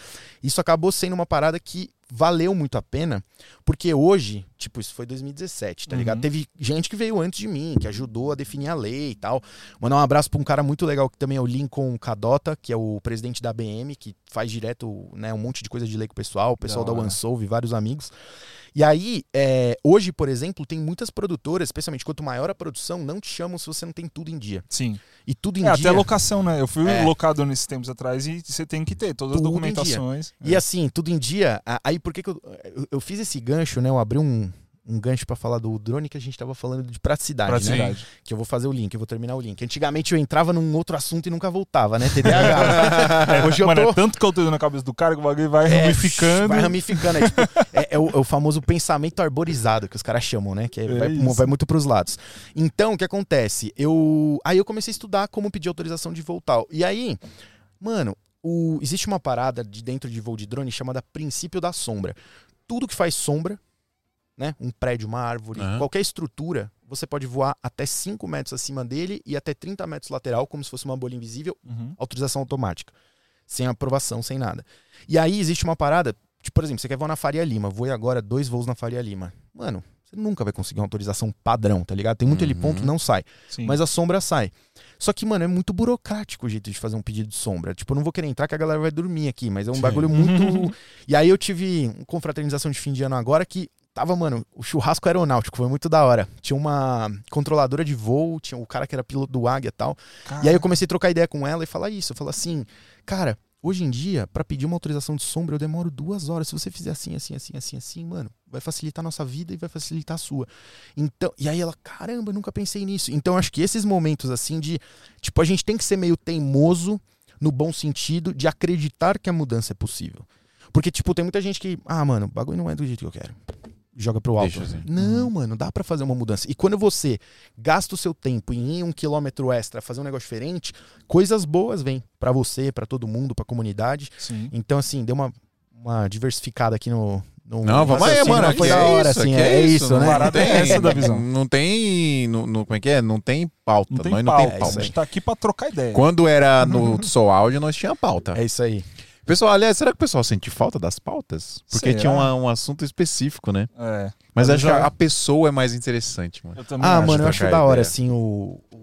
Isso acabou sendo uma parada que valeu muito a pena, porque hoje, tipo, isso foi 2017, tá Uhum. ligado? Teve gente que veio antes de mim, que ajudou a definir a lei e tal. Mandar um abraço pra um cara muito legal que também é o Lincoln Cadota, que é o presidente da BM, que faz direto, né, um monte de coisa de lei com o pessoal, o pessoal da, Da. OneSolve, vários amigos. E aí, é, hoje, por exemplo, tem muitas produtoras, especialmente quanto maior a produção, não te chamam se você não tem tudo em dia. Sim. E tudo em É, dia. até locação, né? Eu fui É. locador nesses tempos atrás e você tem que ter todas as Tudo em documentações. E assim, tudo em dia. Aí por que, que eu, eu, eu fiz esse gancho, né? Eu abri um, um gancho pra falar do drone que a gente tava falando de praticidade, né? Praticidade. Que eu vou fazer o link, eu vou terminar o link. Antigamente eu entrava num outro assunto e nunca voltava, né? TDAH. Hoje eu Mano, tô. é tanto conteúdo na cabeça do cara que o bagulho vai É, ramificando. Vai ramificando. É, tipo, é- é o, é o famoso pensamento arborizado que os caras chamam, né? Que é- É vai, vai muito pros lados. Então, o que acontece? Eu. Aí eu comecei a estudar como pedir autorização de voo e tal. E aí, mano, o- existe uma parada de dentro de voo de drone chamada princípio da sombra. Tudo que faz sombra, né? Um prédio, uma árvore, Aham. qualquer estrutura, você pode voar até 5 metros acima dele e até 30 metros lateral, como se fosse uma bolha invisível, Uhum. autorização automática. Sem aprovação, sem nada. E aí existe uma parada, tipo, por exemplo, você quer voar na Faria Lima, voe agora dois voos na Faria Lima. Mano, você nunca vai conseguir uma autorização padrão, tá ligado? Tem muito Uhum. heliponto, não sai. Sim. Mas a sombra sai. Só que, mano, é muito burocrático o jeito de fazer um pedido de sombra. Tipo, eu não vou querer entrar que a galera vai dormir aqui, mas é um Sim. bagulho muito. e aí eu tive uma confraternização de fim de ano agora que tava, mano, o churrasco aeronáutico, foi muito da hora. Tinha uma controladora de voo, tinha o cara que era piloto do Águia e tal. Cara, E aí eu comecei a trocar ideia com ela e falar isso. Eu falo assim, cara, hoje em dia, pra pedir uma autorização de sombra, eu demoro duas horas. Se você fizer assim, assim, assim, assim, assim, mano, vai facilitar a nossa vida e vai facilitar a sua. Então, e aí ela, caramba, eu nunca pensei nisso. Então, acho que esses momentos assim de, tipo, a gente tem que ser meio teimoso no bom sentido de acreditar que a mudança é possível. Porque, tipo, tem muita gente que, ah, mano, o bagulho não é do jeito que eu quero. Joga pro alto. Deixa assim. Não, mano, dá pra fazer uma mudança. E quando você gasta o seu tempo em ir um quilômetro extra fazer um negócio diferente, coisas boas vêm pra você, pra todo mundo, pra comunidade. Sim. Então, assim, deu uma, uma diversificada aqui no. no Não, vamos aí, mano. Foi da hora, isso, assim. aqui É, isso, né? Parada é essa da visão. Não tem. Não, não- como é que é? Não tem pauta. Não tem nós pauta. não tem É pauta. isso a gente tá aqui pra trocar ideia. Quando era no Soul Áudio, nós tinha pauta. É isso aí. Pessoal, aliás, será que o pessoal sente falta das pautas? Porque Será? tinha uma- um assunto específico, né? É. Mas Mas acho já- que a pessoa é mais interessante, mano. Eu também Ah, acho. mano, eu acho da hora, ideia. assim, o, o,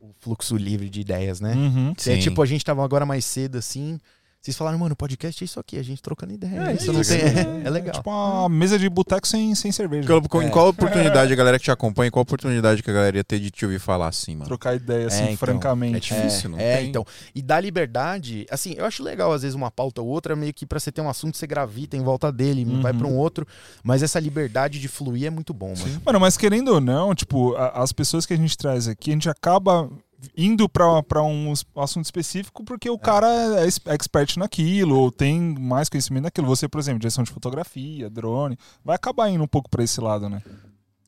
o fluxo livre de ideias, né? Uhum. É, tipo, a gente tava agora mais cedo, assim. Vocês falaram, mano, podcast é isso aqui, a gente trocando ideia. É, isso não isso, tem. é, É, é legal. Tipo uma mesa de boteco sem, sem cerveja. Qual- Em É. qual oportunidade a galera que te acompanha, em qual oportunidade que a galera ia ter de te ouvir falar assim, mano? Trocar ideia, assim, É, então, francamente. é difícil, não é, tem? então. E dá liberdade, assim, eu acho legal às vezes uma pauta ou outra, meio que pra você ter um assunto, você gravita em volta dele, Uhum. vai pra um outro. Mas essa liberdade de fluir é muito bom, mano. Mano, mas querendo ou não, tipo, a- as pessoas que a gente traz aqui, a gente acaba indo pra, pra um assunto específico porque o cara é expert naquilo, ou tem mais conhecimento naquilo. Você, por exemplo, direção de fotografia, drone, vai acabar indo um pouco pra esse lado, né?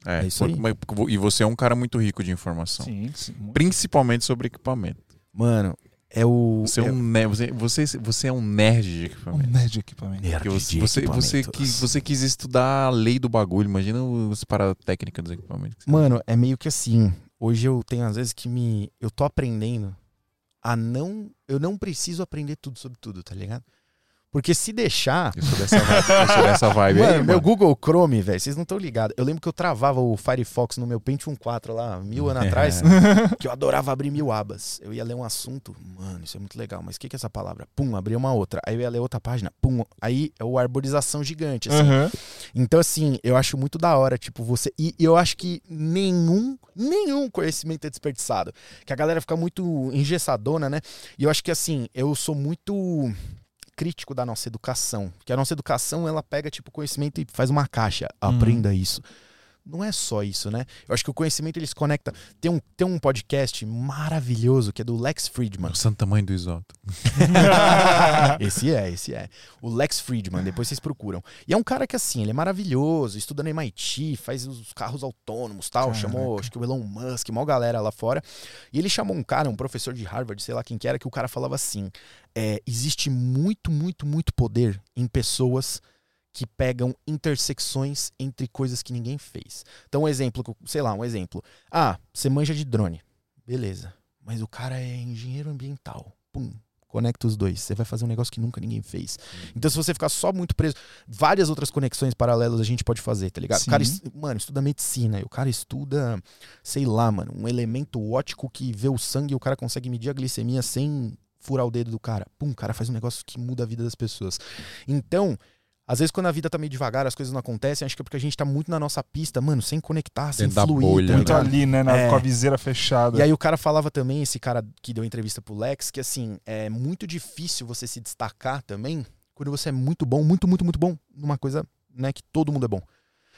É, É isso aí. E você é um cara muito rico de informação. Sim, sim. Principalmente sobre equipamento. Mano, é o. Você é, é um ne- você, você, você é um nerd de Um equipamento. nerd de equipamento. nerd você, de você, você, quis, você quis estudar a lei do bagulho. Imagina as paradas técnicas dos equipamentos. Mano, é meio que assim. Hoje eu tenho às vezes que me. Eu tô aprendendo a não. Eu não preciso aprender tudo sobre tudo, tá ligado? Porque se deixar. Eu sou dessa vibe, sou dessa vibe Mano, aí, meu mano. Google Chrome, velho, vocês não estão ligados. Eu lembro que eu travava o Firefox no meu Pentium 4 lá, mil anos atrás, que eu adorava abrir mil abas. Eu ia ler um assunto, mano, isso é muito legal, mas o que, que é essa palavra? Pum, abria uma outra. Aí eu ia ler outra página, pum. Aí é o arborização gigante, assim. Aham. Então, assim, eu acho muito da hora, tipo, você. E eu acho que nenhum, nenhum conhecimento é desperdiçado. Que a galera fica muito engessadona, né? E eu acho que, assim, eu sou muito crítico da nossa educação. Porque a nossa educação, ela pega, tipo, conhecimento e faz uma caixa. Aprenda isso. Não é só isso, né? Eu acho que o conhecimento ele se conecta. Tem um, tem um podcast maravilhoso que é do Lex Friedman. O santo tamanho do Isoto. esse é, esse é. O Lex Friedman, depois vocês procuram. E é um cara que, assim, ele é maravilhoso, estuda no MIT, faz os carros autônomos tal. Caraca. Chamou, acho que o Elon Musk, mó galera lá fora. E ele chamou um cara, um professor de Harvard, sei lá quem que era, que o cara falava assim: é, existe muito, muito, muito poder em pessoas que pegam intersecções entre coisas que ninguém fez. Então, um exemplo, sei lá, um exemplo. Ah, você manja de drone. Beleza. Mas o cara é engenheiro ambiental. Pum. Conecta os dois. Você vai fazer um negócio que nunca ninguém fez. Então, se você ficar só muito preso, várias outras conexões paralelas a gente pode fazer, tá ligado? O cara, mano, estuda medicina. E o cara estuda, sei lá, mano, um elemento ótico que vê o sangue e o cara consegue medir a glicemia sem furar o dedo do cara. Pum, o cara faz um negócio que muda a vida das pessoas. Então, às vezes quando a vida tá meio devagar, as coisas não acontecem, acho que é porque a gente tá muito na nossa pista, mano, sem conectar, sem Dentro da fluir. bolha, tá né? Muito ligado? ali, né? na- É. Com a viseira fechada. E aí o cara falava também, esse cara que deu entrevista pro Lex, que assim, é muito difícil você se destacar também quando você é muito bom, muito, muito, muito bom numa coisa, né, que todo mundo é bom.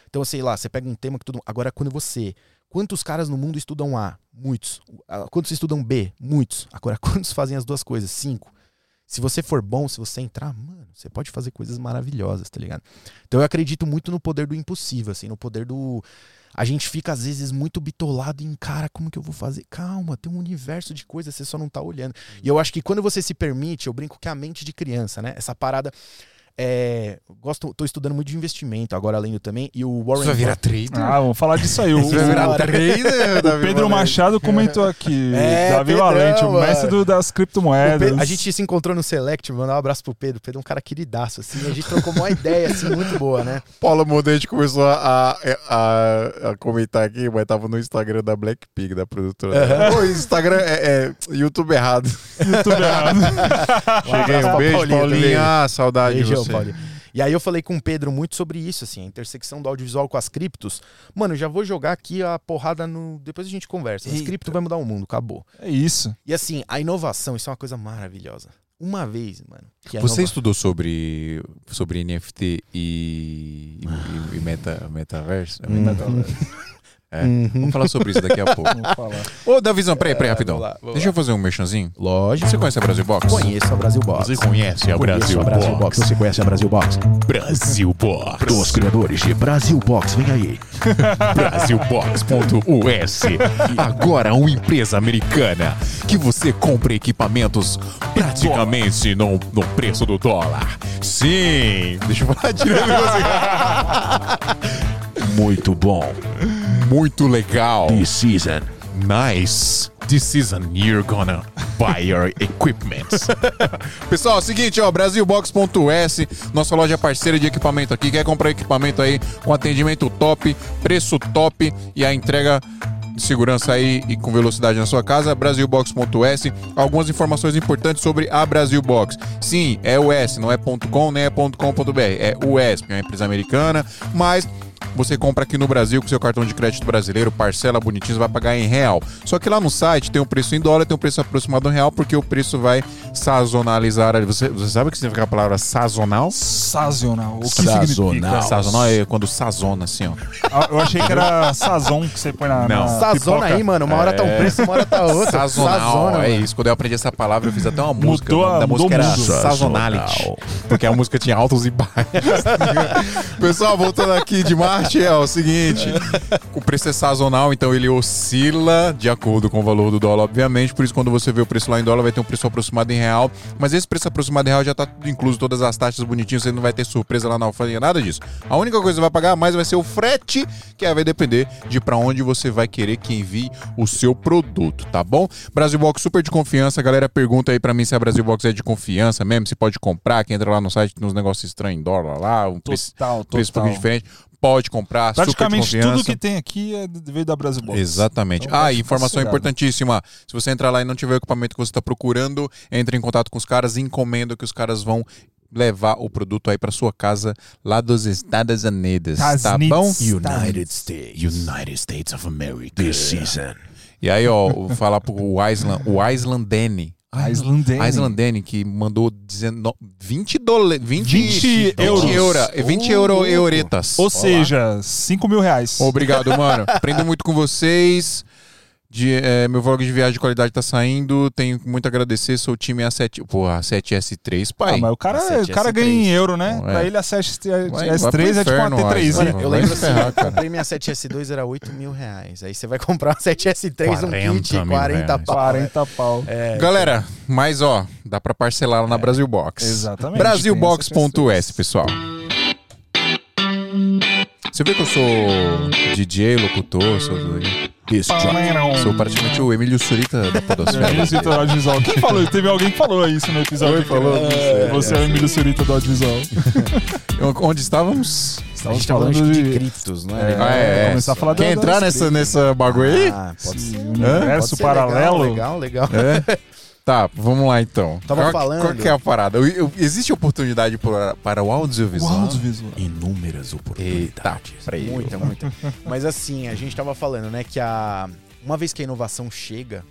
Então, sei lá, você pega um tema que todo mundo... Agora, quando você... Quantos caras no mundo estudam A? Muitos. Quantos estudam B? Muitos. Agora, quantos fazem as duas coisas? Cinco. Se você for bom, se você entrar, mano, você pode fazer coisas maravilhosas, tá ligado? Então eu acredito muito no poder do impossível, assim, no poder do. A gente fica, às vezes, muito bitolado em, cara, como que eu vou fazer? Calma, tem um universo de coisas, você só não tá olhando. E eu acho que quando você se permite, eu brinco que é a mente de criança, né? Essa parada. É, gosto, tô estudando muito de investimento agora, lendo também. E o Warren Você vai virar trader? Ah, vamos falar disso aí. O, Você vai virar trader, o Davi Pedro Valente? Machado comentou aqui. É, Davi Pedrão, Valente, o mestre do- das criptomoedas. Pedro- a gente se encontrou no Select, vou mandar um abraço pro Pedro. O Pedro é um cara queridaço, assim. A gente trocou uma ideia, assim, muito boa, né? Paulo Modente começou a, a, a comentar aqui, mas tava no Instagram da Blackpink, da produtora. Pô, Instagram é, é YouTube errado. Tudo errado. Cheguei, um beijo, Paulinho Paulinho. também. Ah, saudade Beijão, de você. Paulinho. E aí eu falei com o Pedro muito sobre isso, assim, a intersecção do audiovisual com as criptos. Mano, eu já vou jogar aqui a porrada no. Depois a gente conversa. As cripto vai mudar o mundo, acabou. É isso. E assim, a inovação, isso é uma coisa maravilhosa. Uma vez, mano. Você inova- estudou sobre, sobre NFT e, e, e meta, metaverso? Uhum. metaverso. É. Uhum. Vamos falar sobre isso daqui a pouco. Vamos falar. Ô, Davizão, peraí, peraí, rapidão. vamos lá, vamos Deixa eu fazer um merchanzinho. Lógico. Você conhece a Brasil Box? Conheço a Brasil Box. Você conhece a Brasil, a Brasil Box. Box? Você conhece a Brasil Box? Brasil Box. Dos criadores de Brasil Box, vem aí. Brasilbox.us. Agora uma empresa americana que você compra equipamentos praticamente no, no preço do dólar. Sim! Deixa eu falar direito. Muito bom. Muito legal. This season. Nice. This season you're gonna buy your equipment. Pessoal, é o seguinte, ó, brasilbox.us, nossa loja parceira de equipamento aqui, quer comprar equipamento aí com atendimento top, preço top e a entrega de segurança aí e com velocidade na sua casa, brasilbox.us. Algumas informações importantes sobre a Brasil Box. Sim, é US, não é .com nem é .com.br, é US, é uma empresa americana, mas você compra aqui no Brasil com seu cartão de crédito brasileiro, parcela bonitinho, você vai pagar em real. Só que lá no site tem um preço em dólar, tem um preço aproximado em real, porque o preço vai sazonalizar. ali. Você, você sabe o que significa a palavra sazonal? Sazonal. O que Sazonal. significa? Sazonal é quando sazona, assim, ó. Ah, Eu achei que era sazon que você põe na. Não. na Sazona pipoca. aí, mano. Uma hora tá um preço, uma hora tá outra. Sazonal, Sazona, é isso. Quando eu aprendi essa palavra, eu fiz até uma música. Mudou o a- da música o era mundo. Sazonality. Porque a música tinha altos e baixos. Pessoal, voltando aqui demais. Seguinte, é o seguinte. O preço é sazonal, então ele oscila de acordo com o valor do dólar, obviamente. Por isso, quando você vê o preço lá em dólar, vai ter um preço aproximado em real. Mas esse preço aproximado em real já tá tudo incluso, todas as taxas bonitinhas, você não vai ter surpresa lá na alfândega, nada disso. A única coisa que você vai pagar mais vai ser o frete, que aí vai depender de pra onde você vai querer que envie o seu produto, tá bom? Brasil Box super de confiança. A galera pergunta aí pra mim se a Brasil Box é de confiança mesmo, se pode comprar, que entra lá no site, nos negócios estranhos em dólar lá, um preço, Total, preço um total. pouquinho diferente. Pode comprar, Praticamente super tudo que tem aqui é de- veio da Brasil Box. Exatamente. Então, ah, e informação importantíssima. Se você entrar lá e não tiver o equipamento que você está procurando, entre em contato com os caras e encomenda que os caras vão levar o produto aí para sua casa lá dos Estados Unidos, tá bom? United States. United States of America. This season. E aí, ó, vou falar pro Island, o Island Danny. Island Danny. Island Danny, que mandou dizendo 20 dólares, 20, 20 euros. euro, 20 euro, euretas. Ou seja, 5 mil reais. Obrigado, mano. Aprendo muito com vocês. De, é, meu vlog de viagem de qualidade tá saindo. Tenho muito a agradecer. Sou o time A7. Porra, A7S3, pai. Ah, mas o cara, A7, o cara S3. ganha em euro, né? É. Pra ele a 7 Vai- vai S3 pro é tipo uma inferno, T3. Isaac. né? Vai Eu lembro assim, eu comprei minha 7S2, era 8 mil reais. Aí você vai comprar uma 7S3, um 40 kit, mil 40 reais. pau. 40 pau. É, Galera, mas ó, dá pra parcelar lá na Brasil Box. Exatamente, Brasilbox.s, pessoal. Você vê que eu sou DJ, locutor, sou, sou praticamente o Emílio Surita da Podosfera. Emílio Surita do audiovisual. Quem falou? Teve alguém que falou isso no episódio. Foi, falou. É, Você é o Emílio Surita do audiovisual. Onde estávamos? a Estamos gente tá falando falando de, de- criptos, não É, é? Ah, é, é. começar a falar Quer da- entrar nessa, nessa bagulho aí? Ah, pode ser. universo Pode ser paralelo. Legal, legal. legal. É? Tá, vamos lá então. Tava qual, falando- Qual que é a parada? Eu- eu- existe oportunidade para, para o O audiovisual? audiovisual. Inúmeras Eita, oportunidades. peraí. Muita, muita. Mas assim, a gente tava falando, né, que a uma vez que a inovação chega,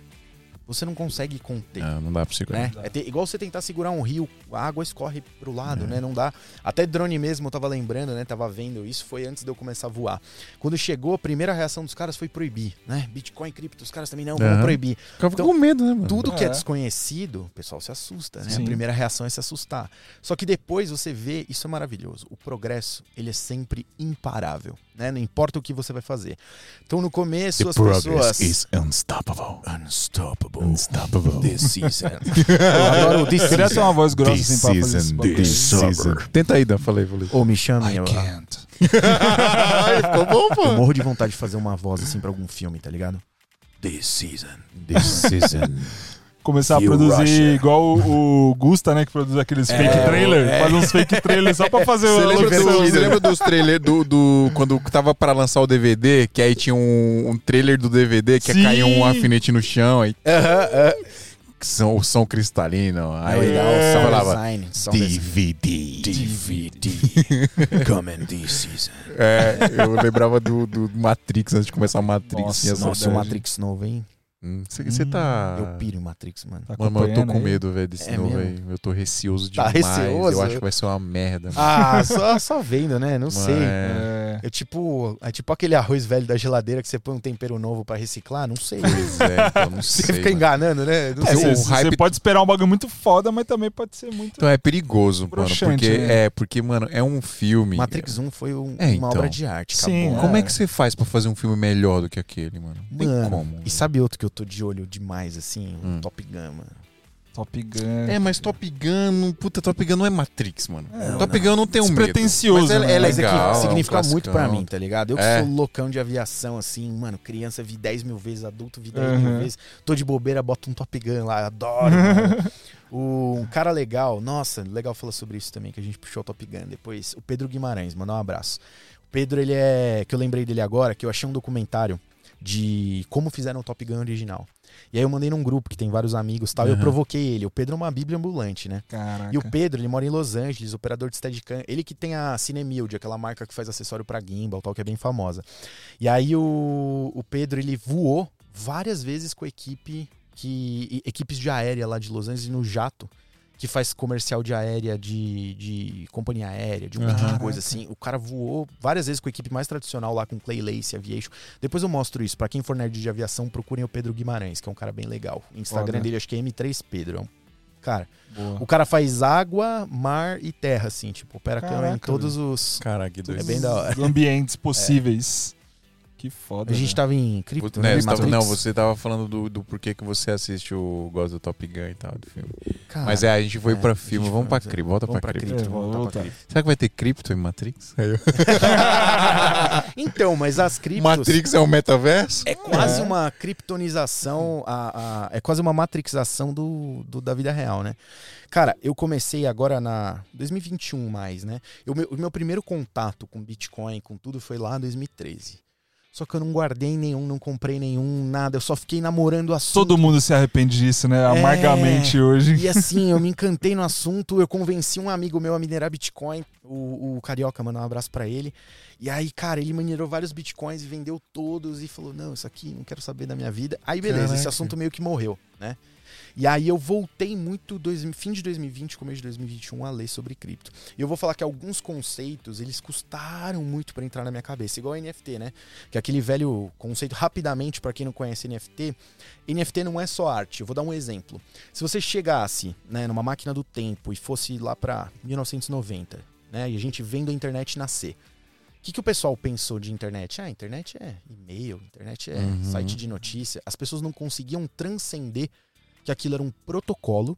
você não consegue conter. Não, não dá pra segurar. Né? É ter- igual você tentar segurar um rio, a água escorre pro lado, né? Não dá. Até drone mesmo, eu tava lembrando, né? Tava vendo, isso foi antes de eu começar a voar. Quando chegou, a primeira reação dos caras foi proibir, né? Bitcoin, cripto, os caras também não, vão Aham. proibir. Fica Então, com medo, né, mano? Tudo que é É. desconhecido, o pessoal se assusta, né? Sim. A primeira reação é se assustar. Só que depois você vê, isso é maravilhoso. O progresso, ele é sempre imparável, né? Não importa o que você vai fazer. Então no começo The as progress pessoas is unstoppable. unstoppable. Unstoppable. This season. eu adoro o this Eu queria ter season. uma voz grossa This assim pra fazer season, this Season. season. Tenta aí, Dan. Falei, falei. Ou me chame, I eu, can't. Ficou bom, pô. eu morro de vontade de fazer uma voz assim pra algum filme, tá ligado? This season. This season. Começar a You produzir Russia. igual o, o Gusta, né? Que produz aqueles É, fake trailer. é. Faz uns fake trailers só pra fazer Você o lembra, do, você lembra dos trailers do, do- Quando tava pra lançar o DVD, que aí tinha um, um trailer do DVD que Sim. caiu um alfinete no chão, aí. Som, o som cristalino. Aí É legal, sound falava. design. DVD. DVD. Coming this season. É, eu lembrava do, do Matrix antes de começar o Matrix. Nossa, Nossa, o. Matrix novo, hein? Hum, Você você tá. Eu piro em Matrix, mano. Tá Mano, eu tô com medo, velho, desse É novo aí. Eu tô receoso Tá demais. receoso? Eu acho que vai ser uma merda. mano. Ah, só, só vendo, né? Não sei. É. É. É tipo, é tipo aquele arroz velho da geladeira que você põe um tempero novo pra reciclar, não sei. Pois é, então, não Você sei. fica mano. enganando, né? Não É, sei. Você o você hype- pode esperar um bagulho muito foda, mas também pode ser muito. Então é perigoso, mano. Porque, né? é, porque, mano, é um filme. Matrix 1 foi um- É, uma então. obra de arte, Sim, acabou. Como é É. que você faz pra fazer um filme melhor do que aquele, mano? Não tem Mano, como. e sabe outro que eu tô de olho demais, assim? Hum. Top Gun, mano. Top Gun. É, mas Top Gun, puta, Top Gun não é Matrix, mano. Não, Top não. Gun não tem um medo. Despretensioso, Mas é, né? é Mas legal. é que significa um muito pra mim, tá ligado? Eu que É. sou loucão de aviação, assim, mano, criança vi 10 mil vezes, adulto vi 10 Uhum. mil vezes. Tô de bobeira, boto um Top Gun lá, adoro. mano. O, um cara legal, nossa, legal falar sobre isso também, que a gente puxou o Top Gun. Depois, o Pedro Guimarães, mandar um abraço. O Pedro, ele é. Que eu lembrei dele agora, que eu achei um documentário de como fizeram o Top Gun original. E aí eu mandei num grupo que tem vários amigos e tal, e eu Uhum. provoquei ele. O Pedro é uma bíblia ambulante, né? Caraca. E o Pedro, ele mora em Los Angeles, operador de Steadicam. Ele que tem a Cinemilde, aquela marca que faz acessório pra gimbal, tal, que é bem famosa. E aí o, o Pedro, ele voou várias vezes com a equipe que equipes de aérea lá de Los Angeles no jato, que faz comercial de aérea de, de companhia aérea, de um monte de coisa assim. O cara voou várias vezes com a equipe mais tradicional lá com Clay Lace Aviation. Depois eu mostro isso. Pra quem for nerd de aviação, procurem o Pedro Guimarães, que é um cara bem legal. O Instagram Foda. dele acho que é M3 Pedro. É um Cara, Boa. o cara faz água, mar e terra, assim, tipo, opera câmera em Caraca, todos os. Caraca, que doido. É bem da hora. Ambientes possíveis. Que foda. A gente velho. tava em cripto, Né, né? tava- Matrix. não, você tava falando do, do porquê que você assiste o gosta do Top Gun e tal, do filme. Cara, Mas é, a gente foi é, pra a filme, vamos pra cripto, volta Vamos pra pra cripto. É. Será que vai ter cripto em Matrix? Então, mas as criptos. Matrix é um metaverso? É quase uma criptonização, a, a- é quase uma matrixização do, do- da vida real, né? Cara, eu comecei agora na 2021 mais, né? Eu, meu- o meu primeiro contato com Bitcoin, com tudo, foi lá em 2013. Só que eu não guardei nenhum, não comprei nenhum, nada. Eu só fiquei namorando o assunto. Todo mundo se arrepende disso, né? Amargamente hoje. E assim, eu me encantei no assunto, eu convenci um amigo meu a minerar Bitcoin, o, o Carioca, mandar um abraço pra ele. E aí, cara, ele minerou vários Bitcoins e vendeu todos e falou: Não, isso aqui não quero saber da minha vida. Aí, beleza, esse Caraca. assunto meio que morreu, né? E aí eu voltei muito dois, fim de 2020, começo de 2021 a ler sobre cripto. E eu vou falar que alguns conceitos, eles custaram muito pra entrar na minha cabeça, igual NFT, né? Que é aquele velho conceito rapidamente pra quem não conhece NFT, NFT não é só arte. Eu vou dar um exemplo. Se você chegasse, né, numa máquina do tempo e fosse lá pra 1990, né, e a gente vendo a internet nascer. O que, que o pessoal pensou de internet? Ah, internet é e-mail, internet é Uhum. site de notícia. As pessoas não conseguiam transcender que aquilo era um protocolo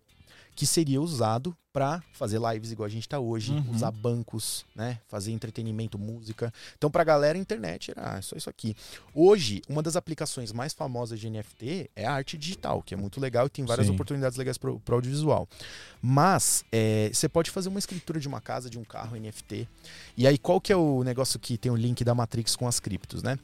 que seria usado para fazer lives igual a gente tá hoje, Uhum. usar bancos, né, fazer entretenimento, música. Então pra galera a internet era ah, só isso aqui. Hoje, uma das aplicações mais famosas de NFT é a arte digital, que é muito legal e tem várias Sim. oportunidades legais para o audiovisual. Mas é, você pode fazer uma escritura de uma casa, de um carro NFT. E aí qual que é o negócio que tem o link da Matrix com as criptos, né?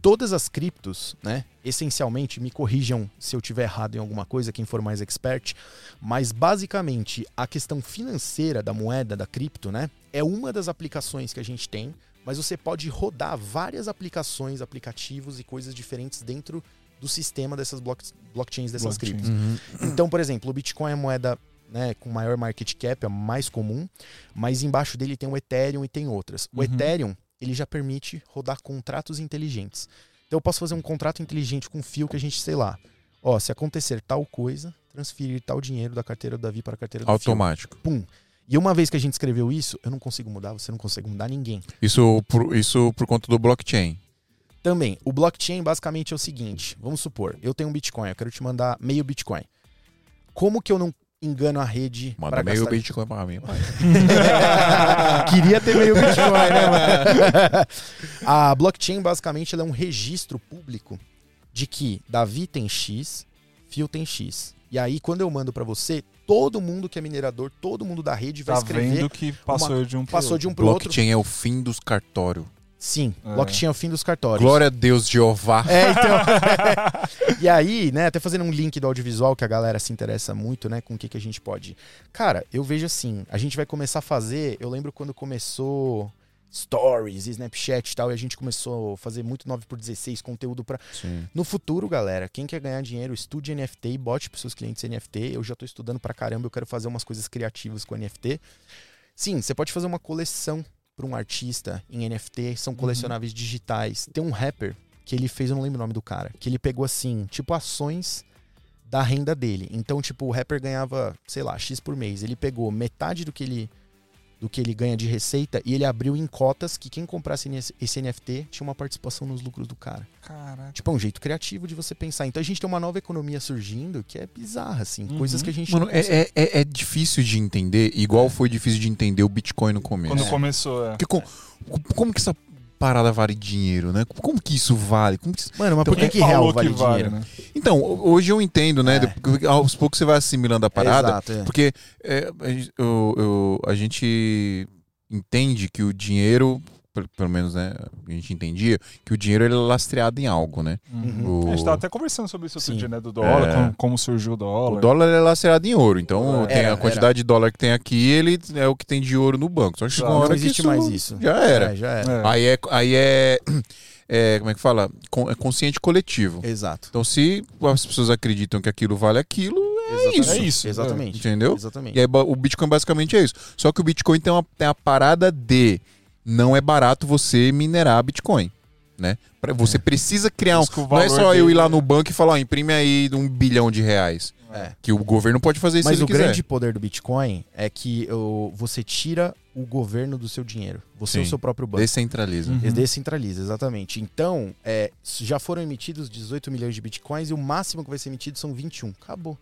Todas as criptos, né? Essencialmente, me corrijam se eu tiver errado em alguma coisa, quem for mais expert, mas basicamente a questão financeira da moeda, da cripto, né? É uma das aplicações que a gente tem, mas você pode rodar várias aplicações, aplicativos e coisas diferentes dentro do sistema dessas block- blockchains dessas Blockchain. criptos. Uhum. Então, por exemplo, o Bitcoin é a moeda né, com maior market cap, é a mais comum, mas embaixo dele tem o Ethereum e tem outras. O Uhum. Ethereum, ele já permite rodar contratos inteligentes. Então eu posso fazer um contrato inteligente com fio que a gente, sei lá, ó, se acontecer tal coisa, transferir tal dinheiro da carteira do Davi para a carteira do Automático. Fio. Pum. E uma vez que a gente escreveu isso, eu não consigo mudar, você não consegue mudar ninguém. Isso por, isso por conta do blockchain. Também, o blockchain basicamente é o seguinte: vamos supor, eu tenho um Bitcoin, eu quero te mandar meio Bitcoin. Como que eu não engano a rede Manda meio gastar Bitcoin pra mim. pai. Queria ter meio Bitcoin, né, mano? A blockchain, basicamente, ela é um registro público de que Davi tem X, Fio tem X. E aí, quando eu mando pra você, todo mundo que é minerador, todo mundo da rede vai Tá escrever. vendo que passou de um pro Passou de outro. um pro outro. Blockchain é o fim dos cartórios. Sim, É. blockchain é o fim dos cartórios. Glória a Deus, Jeová. É, então. e aí, né, até fazendo um link do audiovisual que a galera se interessa muito, né, com o que, que a gente pode. Cara, eu vejo assim, a gente vai começar a fazer. Eu lembro quando começou Stories, Snapchat e tal, e a gente começou a fazer muito 9x16 conteúdo pra. Sim. No futuro, galera, quem quer ganhar dinheiro, estude NFT e bote pros seus clientes NFT. Eu já tô estudando pra caramba, eu quero fazer umas coisas criativas com NFT. Sim, você pode fazer uma coleção para um artista em NFT, são colecionáveis digitais. Tem um rapper que ele fez, eu não lembro o nome do cara, que ele pegou assim, tipo ações da renda dele. Então, tipo, o rapper ganhava, sei lá, X por mês. Ele pegou metade do que ele do que ele ganha de receita e ele abriu em cotas que quem comprasse esse NFT tinha uma participação nos lucros do cara. Caraca. Tipo, é um jeito criativo de você pensar. Então a gente tem uma nova economia surgindo que é bizarra, assim. Uhum. Coisas que a gente Mano, não é, é, é- é difícil de entender, igual foi difícil de entender o Bitcoin no começo. Quando começou, é. Porque com- como que essa parada vale dinheiro, né? Como que isso vale? Como que Mano, mas por que, que real vale dinheiro? né? Então, hoje eu entendo, né? É. Aos poucos você vai assimilando a parada. Exato, é. Porque é, eu- eu- a gente entende que o dinheiro, pelo, pelo menos, né? A gente entendia que o dinheiro ele é lastreado em algo, né? Uhum. O, A gente tava até conversando sobre isso outro Sim. dia, né? Do dólar, É. como, como surgiu o dólar. o dólar é lastreado em ouro. Então, É. tem Era, a quantidade de dólar que tem aqui, ele é o que tem de ouro no banco. Só que chegou Claro, uma hora Não que existe isso mais isso. Já era. É, já era. É. Aí é, aí é, é, como é que fala? Con- É consciente coletivo. Exato. Então, se as pessoas acreditam que aquilo vale aquilo, Exatamente. isso. É isso, Exatamente. entendeu? Exatamente. E aí, o Bitcoin basicamente é isso. Só que o Bitcoin tem uma, tem a parada de não é barato você minerar Bitcoin. né? Pra- Você precisa criar um. Não é só eu ir lá no banco e falar, ó, imprime aí um bilhão de reais. É. Que o governo pode fazer isso Mas se o quiser. grande poder do Bitcoin é que o- você tira o governo do seu dinheiro. Você é o Sim. seu próprio banco. Descentraliza. Uhum. Ele descentraliza, exatamente. Então, é, já foram emitidos 18 milhões de bitcoins e o máximo que vai ser emitido são 21. Acabou.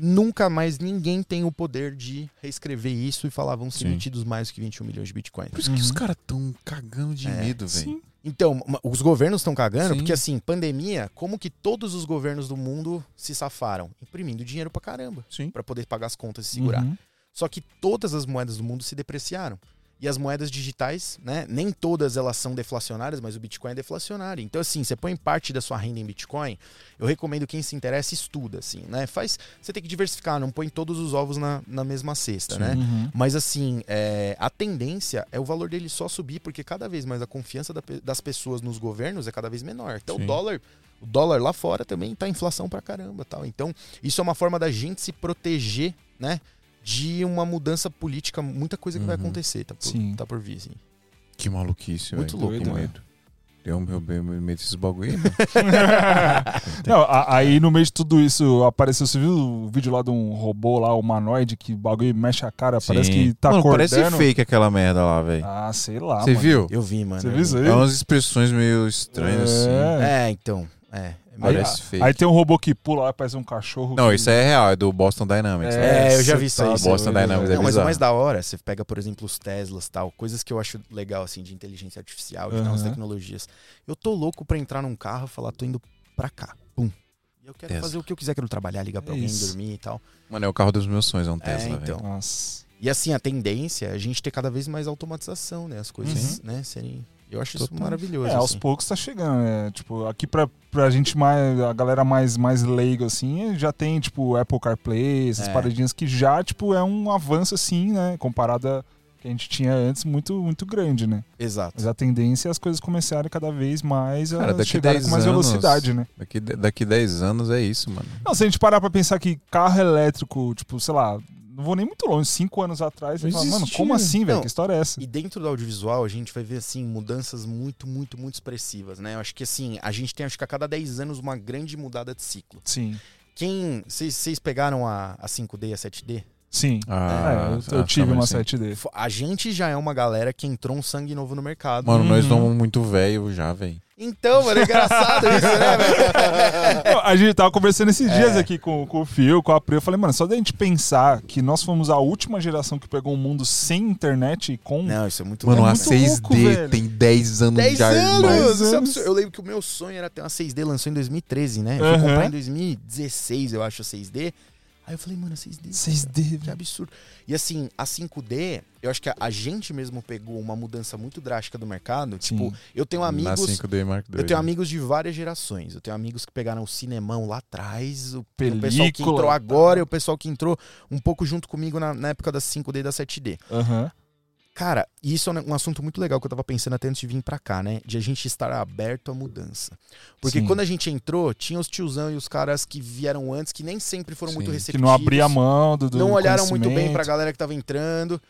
Nunca mais ninguém tem o poder de reescrever isso e falar vão ser Sim. emitidos mais que 21 milhões de bitcoins. Por isso que os Uhum. caras tão cagando de É, medo, velho. Então, os governos estão cagando, Sim. porque assim, pandemia, como que todos os governos do mundo se safaram? Imprimindo dinheiro pra caramba, Sim. pra poder pagar as contas e segurar. Uhum. Só que todas as moedas do mundo se depreciaram. E as moedas digitais, né? Nem todas elas são deflacionárias, mas o Bitcoin é deflacionário. Então, assim, você põe parte da sua renda em Bitcoin, eu recomendo quem se interessa, estuda, assim, né? Faz. Você tem que diversificar, não põe todos os ovos na, na mesma cesta, né? Uhum. Mas assim, é, a tendência é o valor dele só subir, porque cada vez mais a confiança da das pessoas nos governos é cada vez menor. Então Sim. o dólar, o dólar lá fora também tá inflação pra caramba, tal. Então, isso é uma forma da gente se proteger, né? De uma mudança política, muita coisa que vai Uhum. acontecer, tá por, Sim. tá por vir, assim. Que maluquice, velho. Muito louco, Que né? medo. Deu meu, meu, meu medo desses bagulho. Não, a- aí no meio de tudo isso apareceu, você viu o vídeo lá de um robô lá, humanoide, que o bagulho mexe a cara, parece Sim. que tá Mano, acordando. parece fake aquela merda lá, velho. Ah, sei lá, Você viu? Eu vi, mano. Você eu viu isso aí? É umas expressões meio estranhas, assim. É. É, então. É. é Aí, Parece fake. aí tem um robô que pula lá, parece um cachorro. Não, que- isso é real, é do Boston Dynamics. É, né? É, eu já vi isso tá aí. Boston Dynamics é Não, mas o mais da hora, você pega, por exemplo, os Teslas tal, coisas que eu acho legal, assim, de inteligência artificial, de novas Aham. tecnologias. Eu tô louco pra entrar num carro e falar, tô indo pra cá. Pum. E eu quero Tesla. fazer o que eu quiser, quero trabalhar, ligar pra É alguém, isso. dormir e tal. Mano, é o carro dos meus sonhos, é um Tesla, então. velho. Nossa. E assim, a tendência é a gente ter cada vez mais automatização, né? As coisas, né, serem... Eu acho isso maravilhoso. É, aos assim. poucos tá chegando, né? Tipo, aqui pra, pra gente mais, a galera mais, mais leiga, assim, já tem, tipo, Apple CarPlay, essas É. paradinhas que já, tipo, é um avanço, assim, né? Comparado a que a gente tinha antes, muito, muito grande, né? Exato. Mas a tendência é as coisas começarem cada vez mais Cara, a 10 com mais anos- velocidade, né? Daqui, daqui 10 anos é isso, mano. Não, se a gente parar pra pensar que carro elétrico, tipo, sei lá, não vou nem muito longe, cinco anos atrás, Não você fala, mano, como assim, velho? Que história é essa? E dentro do audiovisual, a gente vai ver, assim, mudanças muito, muito, muito expressivas, né? Eu acho que, assim, a gente tem, acho que a cada 10 anos, uma grande mudada de ciclo. Sim. Quem... Vocês vocês pegaram a, a 5D e a 7D? Sim. Ah, é, eu, eu tive tá, uma mas sim. 7D. Fo- A gente já é uma galera que entrou um sangue novo no mercado. Mano, nós Uhum. estamos muito velho já, velho. Então, mano, é engraçado isso, né, velho? A gente tava conversando esses dias É. aqui com, com o Fio, com a Pri. Eu falei, mano, só da gente pensar que nós fomos a última geração que pegou um mundo sem internet e com. Não, isso é muito Mano, a muito né? 6D louco, tem 10 anos 10 já, irmão. anos! É. Eu lembro que o meu sonho era ter uma 6D, lançou em 2013, né? Eu fui comprar em 2016, eu acho, a 6D. Aí eu falei, mano, a 6D. 6D, Que absurdo. E assim, a 5D, eu acho que a, a gente mesmo pegou uma mudança muito drástica do mercado. Sim. Tipo, eu tenho Na amigos. 5D Mark II. Eu tenho né? amigos de várias gerações. Eu tenho amigos que pegaram o cinemão lá atrás, o, o Película. pessoal que entrou agora e o pessoal que entrou um pouco junto comigo na, na época da 5D e da 7D. Aham. Cara, e isso é um assunto muito legal que eu tava pensando até antes de vir pra cá, né? De a gente estar aberto à mudança. Porque Sim. quando a gente entrou, tinha os tiozão e os caras que vieram antes, que nem sempre foram Sim. muito Que Que receptivos. não abria a mão do, do Não olharam muito bem pra galera que tava entrando.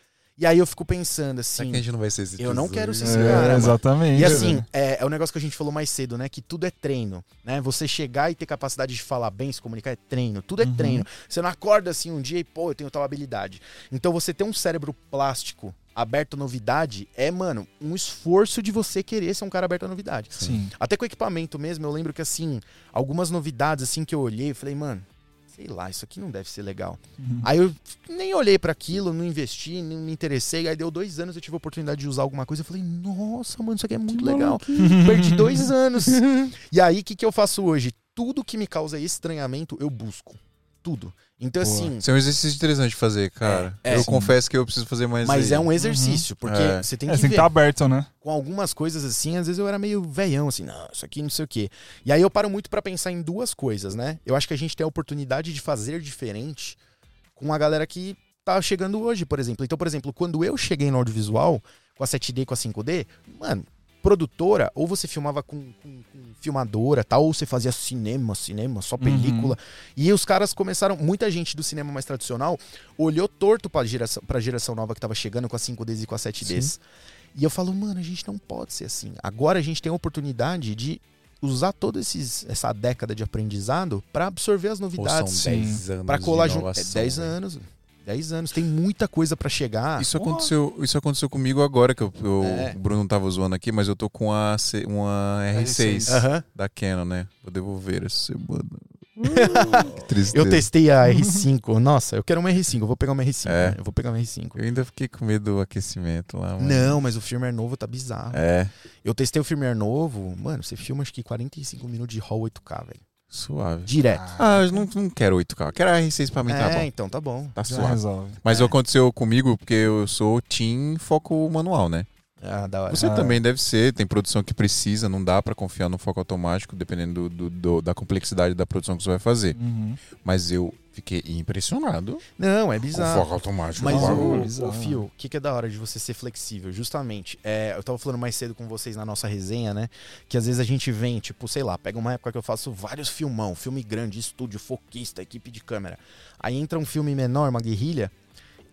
E aí eu fico pensando Será assim. que a gente não vai ser esse Eu não quero ser É, esse cara, mano. exatamente. E assim, é, é o negócio que a gente falou mais cedo, né? Que tudo é treino, né? Você chegar e ter capacidade de falar bem, se comunicar é treino. Tudo é Uhum. treino. Você não acorda assim um dia e, pô, eu tenho tal habilidade. Então você ter um cérebro plástico aberto à novidade é, mano, um esforço de você querer ser um cara aberto à novidade. Sim. Até com equipamento mesmo, eu lembro que assim, algumas novidades assim que eu olhei, eu falei, mano, sei lá, isso aqui não deve ser legal. Uhum. Aí eu nem olhei pra aquilo, não investi, não me interessei. Aí deu dois anos, eu tive a oportunidade de usar alguma coisa. Eu falei, nossa, mano, isso aqui é muito legal. Perdi dois anos. e aí, o que, que eu faço hoje? Tudo que me causa estranhamento, eu busco. Tudo. Então, Boa. assim. Isso é um exercício interessante de fazer, cara. É, é. eu Sim. confesso que eu preciso fazer mais Mas aí. é um exercício, porque É. você tem É, que você tem que ver. estar aberto, né? Com algumas coisas assim, às vezes eu era meio veião, assim, não, isso aqui não sei o quê. E aí eu paro muito pra pensar em duas coisas, né? Eu acho que a gente tem a oportunidade de fazer diferente com a galera que tá chegando hoje, por exemplo. Então, por exemplo, quando eu cheguei no audiovisual, com a 7D e com a 5D, mano, produtora, ou você filmava com, com- com filmadora, tal, ou você fazia cinema, cinema, só película. E os caras começaram, muita gente do cinema mais tradicional olhou torto pra geração, pra geração nova que tava chegando com a 5Ds e com a 7Ds. E eu falo, mano, a gente não pode ser assim. Agora a gente tem a oportunidade de usar toda essa década de aprendizado para absorver as Ou novidades. são 10 anos Pra colar junto. É inovação, 10 velho. anos. 10 anos. Tem muita coisa pra chegar. Isso aconteceu, isso aconteceu comigo agora, que eu, eu- É. o Bruno tava zoando aqui, mas eu tô com a C- uma R6 Aham. da Canon, né? Vou devolver essa semana. que tristeza. Eu testei a R5. Nossa, eu quero uma R5. Eu vou pegar uma R5. É. né? Eu vou pegar uma R5. Eu ainda fiquei com medo do aquecimento lá. mano. Não, mas o firmware novo tá bizarro. É, Eu testei o firmware novo. Mano, você filma acho que 45 minutos de RAW 8K, velho. Suave. Direto. Ah, eu não, não quero 8K. Quero a R6 pra mim, tá é, bom. então tá bom. Tá Já suave. resolve. Mas É. aconteceu comigo porque eu sou team foco manual, né? Ah, da hora. Você Ah. também deve ser, tem produção que precisa, não dá pra confiar no foco automático, dependendo do, do- do- da complexidade da produção que você vai fazer. Uhum. Mas eu fiquei impressionado Não, é com o bizarro. foco automático. Mas o, o Fio, o que, que é da hora de você ser flexível? Justamente, é, eu tava falando mais cedo com vocês na nossa resenha, né? Que às vezes a gente vem, tipo, sei lá, pega uma época que eu faço vários filmão, filme grande, estúdio, foquista, equipe de câmera. Aí entra um filme menor, uma guerrilha,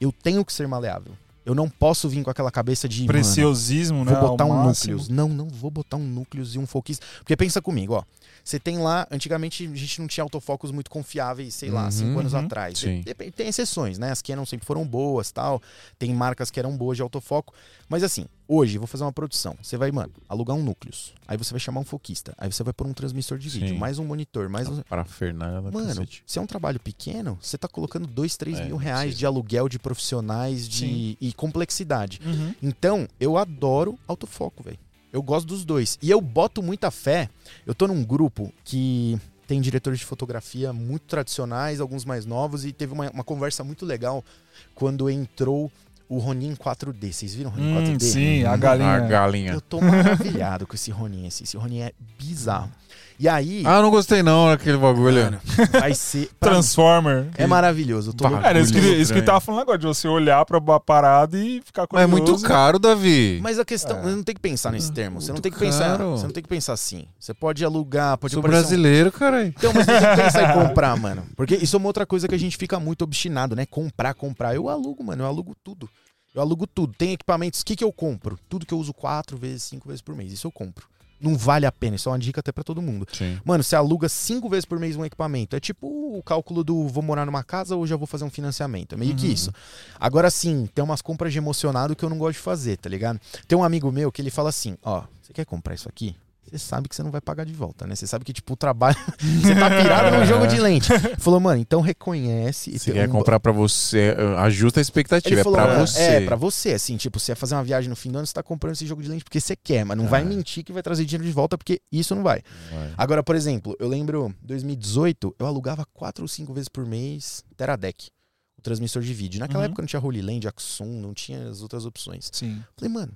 eu tenho que ser maleável. Eu não posso vir com aquela cabeça de. mano, Preciosismo, né? Vou botar ao um máximo. núcleos. Não, não vou botar um núcleos e um foquista. Porque pensa comigo, ó. Você tem lá, antigamente a gente não tinha autofocos muito confiáveis, sei lá, Uhum, cinco anos uhum. atrás. Sim. Tem exceções, né? As Canon sempre foram boas, tal. Tem marcas que eram boas de autofoco. Mas assim, hoje, vou fazer uma produção. Você vai, mano, alugar um núcleos. Aí você vai chamar um foquista. Aí você vai pôr um transmissor de vídeo, Sim. mais um monitor, mais um. Parafernália, Mano, cacete. se é um trabalho pequeno, você tá colocando dois, três É, mil reais de aluguel de profissionais de... Sim. e complexidade. Uhum. Então, eu adoro autofoco, velho. Eu gosto dos dois. E eu boto muita fé. Eu tô num grupo que tem diretores de fotografia muito tradicionais, alguns mais novos, e teve uma, uma conversa muito legal quando entrou o Ronin 4D. Vocês viram o Ronin Hum, 4D? sim, a galinha. A galinha. Eu tô maravilhado com esse Ronin. Esse, esse Ronin é bizarro. E aí, Ah, eu não gostei não daquele bagulho. mano, vai ser. pra- Transformer. É maravilhoso. Eu tô Cara, isso que, isso que tava falando agora, de você olhar pra parada e ficar Mas é muito caro, Davi. Mas a questão, É. você não tem que pensar nesse termo. Você não tem que pensar, caro. você não tem que pensar assim. Você pode alugar, pode Sou aparecer um- brasileiro, caralho. Então, mas não tem que pensar em comprar, mano. Porque isso é uma outra coisa que a gente fica muito obstinado, né? Comprar, comprar. Eu alugo, mano. Eu alugo tudo. Eu alugo tudo. Tem equipamentos. O que, que eu compro? Tudo que eu uso quatro vezes, cinco vezes por mês. Isso eu compro. Não vale a pena. Isso é uma dica até pra todo mundo. Sim. Mano, você aluga cinco vezes por mês um equipamento. É tipo o cálculo do vou morar numa casa ou já vou fazer um financiamento. É meio que Uhum. isso. Agora sim, tem umas compras de emocionado que eu não gosto de fazer, tá ligado? Tem um amigo meu que ele fala assim: ó, você quer comprar isso aqui? Você sabe que você não vai pagar de volta, né? Você sabe que, tipo, o trabalho. você tá pirado num jogo de lente. Ele falou, mano, então reconhece. e Se tem quer um- comprar pra você, uh, ajusta a expectativa. Ele É falou, pra "É, você. É, pra você, assim, tipo, você ia fazer uma viagem no fim do ano, você tá comprando esse jogo de lente porque você quer, mas não vai É. mentir que vai trazer dinheiro de volta, porque isso não vai. Vai. Agora, por exemplo, eu lembro 2018, eu alugava quatro ou cinco vezes por mês Teradec, o transmissor de vídeo. Naquela Uhum. época não tinha Holy Land, Axum, não tinha as outras opções. Sim. Falei, mano,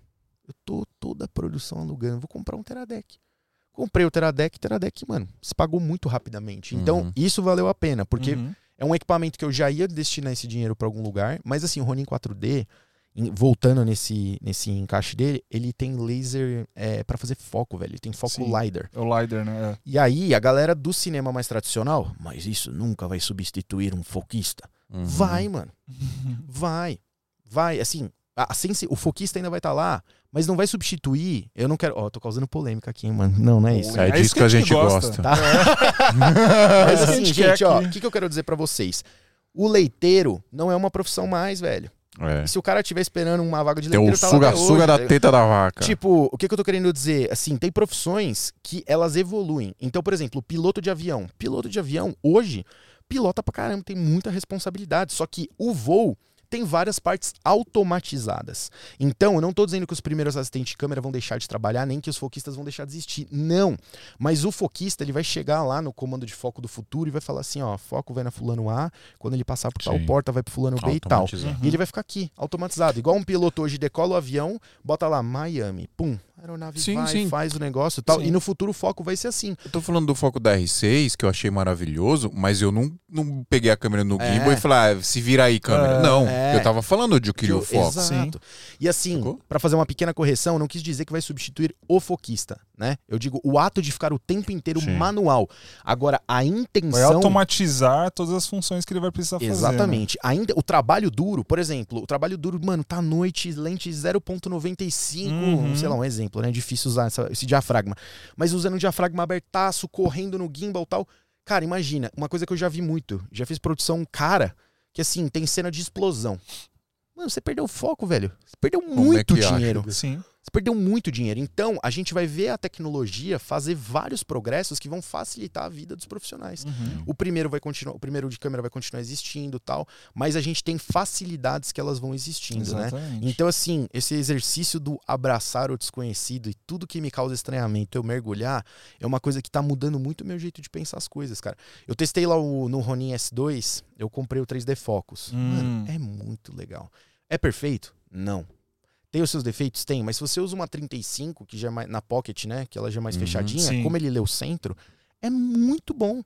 eu tô toda a produção alugando, vou comprar um Teradec. Comprei o Teradec, Teradec, mano, se pagou muito rapidamente. Então, Uhum. isso valeu a pena, porque Uhum. é um equipamento que eu já ia destinar esse dinheiro pra algum lugar, mas assim, o Ronin 4D, em- voltando nesse, nesse encaixe dele, ele tem laser é, para fazer foco, velho. Ele tem foco Sim. LiDAR. É o LiDAR, né? E aí, a galera do cinema mais tradicional, mas isso nunca vai substituir um foquista. Uhum. Vai, mano. Vai. Vai. Assim, a, a o foquista ainda vai estar lá, mas não vai substituir. Eu não quero. Ó, tô causando polêmica aqui, hein, mano. Não, não é isso. É disso que a gente gosta. Tá? É Mas isso que assim, gente gente, ó, o que, que eu quero dizer pra vocês? O leiteiro não é uma profissão mais, velho. É. E se o cara estiver esperando uma vaga de Tem leiteiro, o tá lá até suga-suga hoje, da tá teta da vaca. Tipo, o que, que eu tô querendo dizer? Assim, tem profissões que elas evoluem. Então, por exemplo, piloto de avião. Piloto de avião, hoje, pilota pra caramba, tem muita responsabilidade. Só que o voo tem várias partes automatizadas. Então, eu não tô dizendo que os primeiros assistentes de câmera vão deixar de trabalhar, nem que os foquistas vão deixar de existir. Não. Mas o foquista, ele vai chegar lá no comando de foco do futuro e vai falar assim, ó, foco vai na fulano A, quando ele passar por tal Sim. porta, vai pro fulano B e tal. Automatizado. E ele vai ficar aqui, automatizado. Igual um piloto hoje decola o avião, bota lá Miami, pum, a aeronave Sim, vai, sim. faz o negócio e tal. Sim. E no futuro o foco vai ser assim. Eu tô falando do foco da R6, que eu achei maravilhoso, mas eu não, não peguei a câmera no É. gimbal e falei, ah, se vira aí, câmera. É, não. é. É. Eu tava falando de que o foco. Exato. E assim, pra fazer uma pequena correção, não quis dizer que vai substituir o foquista, né? Eu digo o ato de ficar o tempo inteiro Sim. manual. Agora, a Vai intenção. automatizar todas as funções que ele vai precisar fazer. né? Exatamente. Ainda o trabalho duro, por exemplo, o trabalho duro, mano, tá à noite, lente 0.95, Uhum. sei lá, um exemplo, né? Difícil usar essa- esse diafragma. Mas usando o diafragma abertaço, correndo no gimbal e tal. Cara, imagina, uma coisa que eu já vi muito, já fiz produção cara, que assim, tem cena de explosão. Mano, você perdeu o foco, velho. Você perdeu é muito acha dinheiro. Sim. Você perdeu muito dinheiro. Então, a gente vai ver a tecnologia fazer vários progressos que vão facilitar a vida dos profissionais. Uhum. O primeiro vai continuar, o primeiro de câmera vai continuar existindo, tal, mas a gente tem facilidades que elas vão existindo, né? Exatamente. Então assim, esse exercício do abraçar o desconhecido e tudo que me causa estranhamento eu mergulhar é uma coisa que tá mudando muito o meu jeito de pensar as coisas, cara. Eu testei lá o, no Ronin S2, eu comprei o 3D Focus. Hum. Mano, é muito legal. É perfeito? Não. Tem os seus defeitos? Tem, mas se você usa uma 35, que já é mais, na Pocket, né, que ela já é mais Uhum, fechadinha, sim. como ele lê o centro, é muito bom.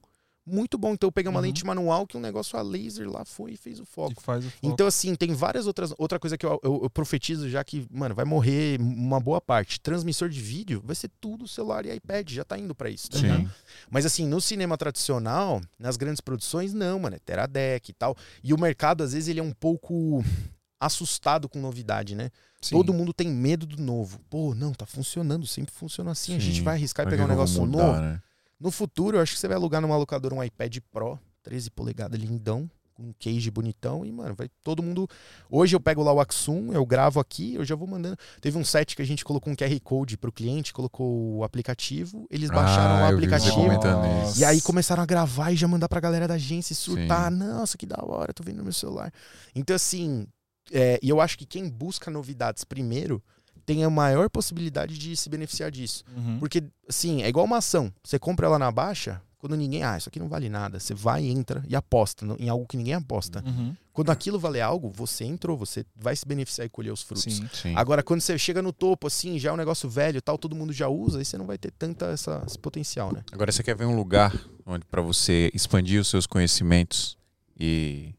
Muito bom. Então eu peguei uma Uhum. lente manual que um negócio a laser lá foi e fez o foco. O foco. Então, assim, tem várias outras. Outra coisa que eu, eu- eu profetizo já que, mano, vai morrer uma boa parte. Transmissor de vídeo vai ser tudo celular e iPad, já tá indo pra isso. tá Sim. Mas, assim, no cinema tradicional, nas grandes produções, não, mano, é Teradec e tal. E o mercado, às vezes, ele é um pouco assustado com novidade, né? Sim. Todo mundo tem medo do novo. Pô, não, tá funcionando, sempre funciona assim. A gente Sim. vai arriscar e pegar um negócio mudar, novo. né? No futuro, eu acho que você vai alugar numa locadora um iPad Pro, 13 polegadas lindão, com um case bonitão e, mano, vai todo mundo. Hoje eu pego lá o Axum, eu gravo aqui, eu já vou mandando. Teve um set que a gente colocou um QR Code pro cliente, colocou o aplicativo, eles baixaram Ah, o aplicativo. E aí começaram a gravar e já mandar pra galera da agência e surtar. Sim. Nossa, que da hora, tô vendo no meu celular. Então, assim, é, e eu acho que quem busca novidades primeiro tem a maior possibilidade de se beneficiar disso. Uhum. Porque, assim, é igual uma ação. Você compra ela na baixa, quando ninguém. Ah, isso aqui não vale nada. Você vai, entra e aposta em algo que ninguém aposta. Uhum. Quando aquilo valer algo, você entrou, você vai se beneficiar e colher os frutos. Sim. Sim. Agora, quando você chega no topo, assim, já é um negócio velho tal, todo mundo já usa, aí você não vai ter tanta essa, esse potencial, né? Agora você quer ver um lugar onde para você expandir os seus conhecimentos e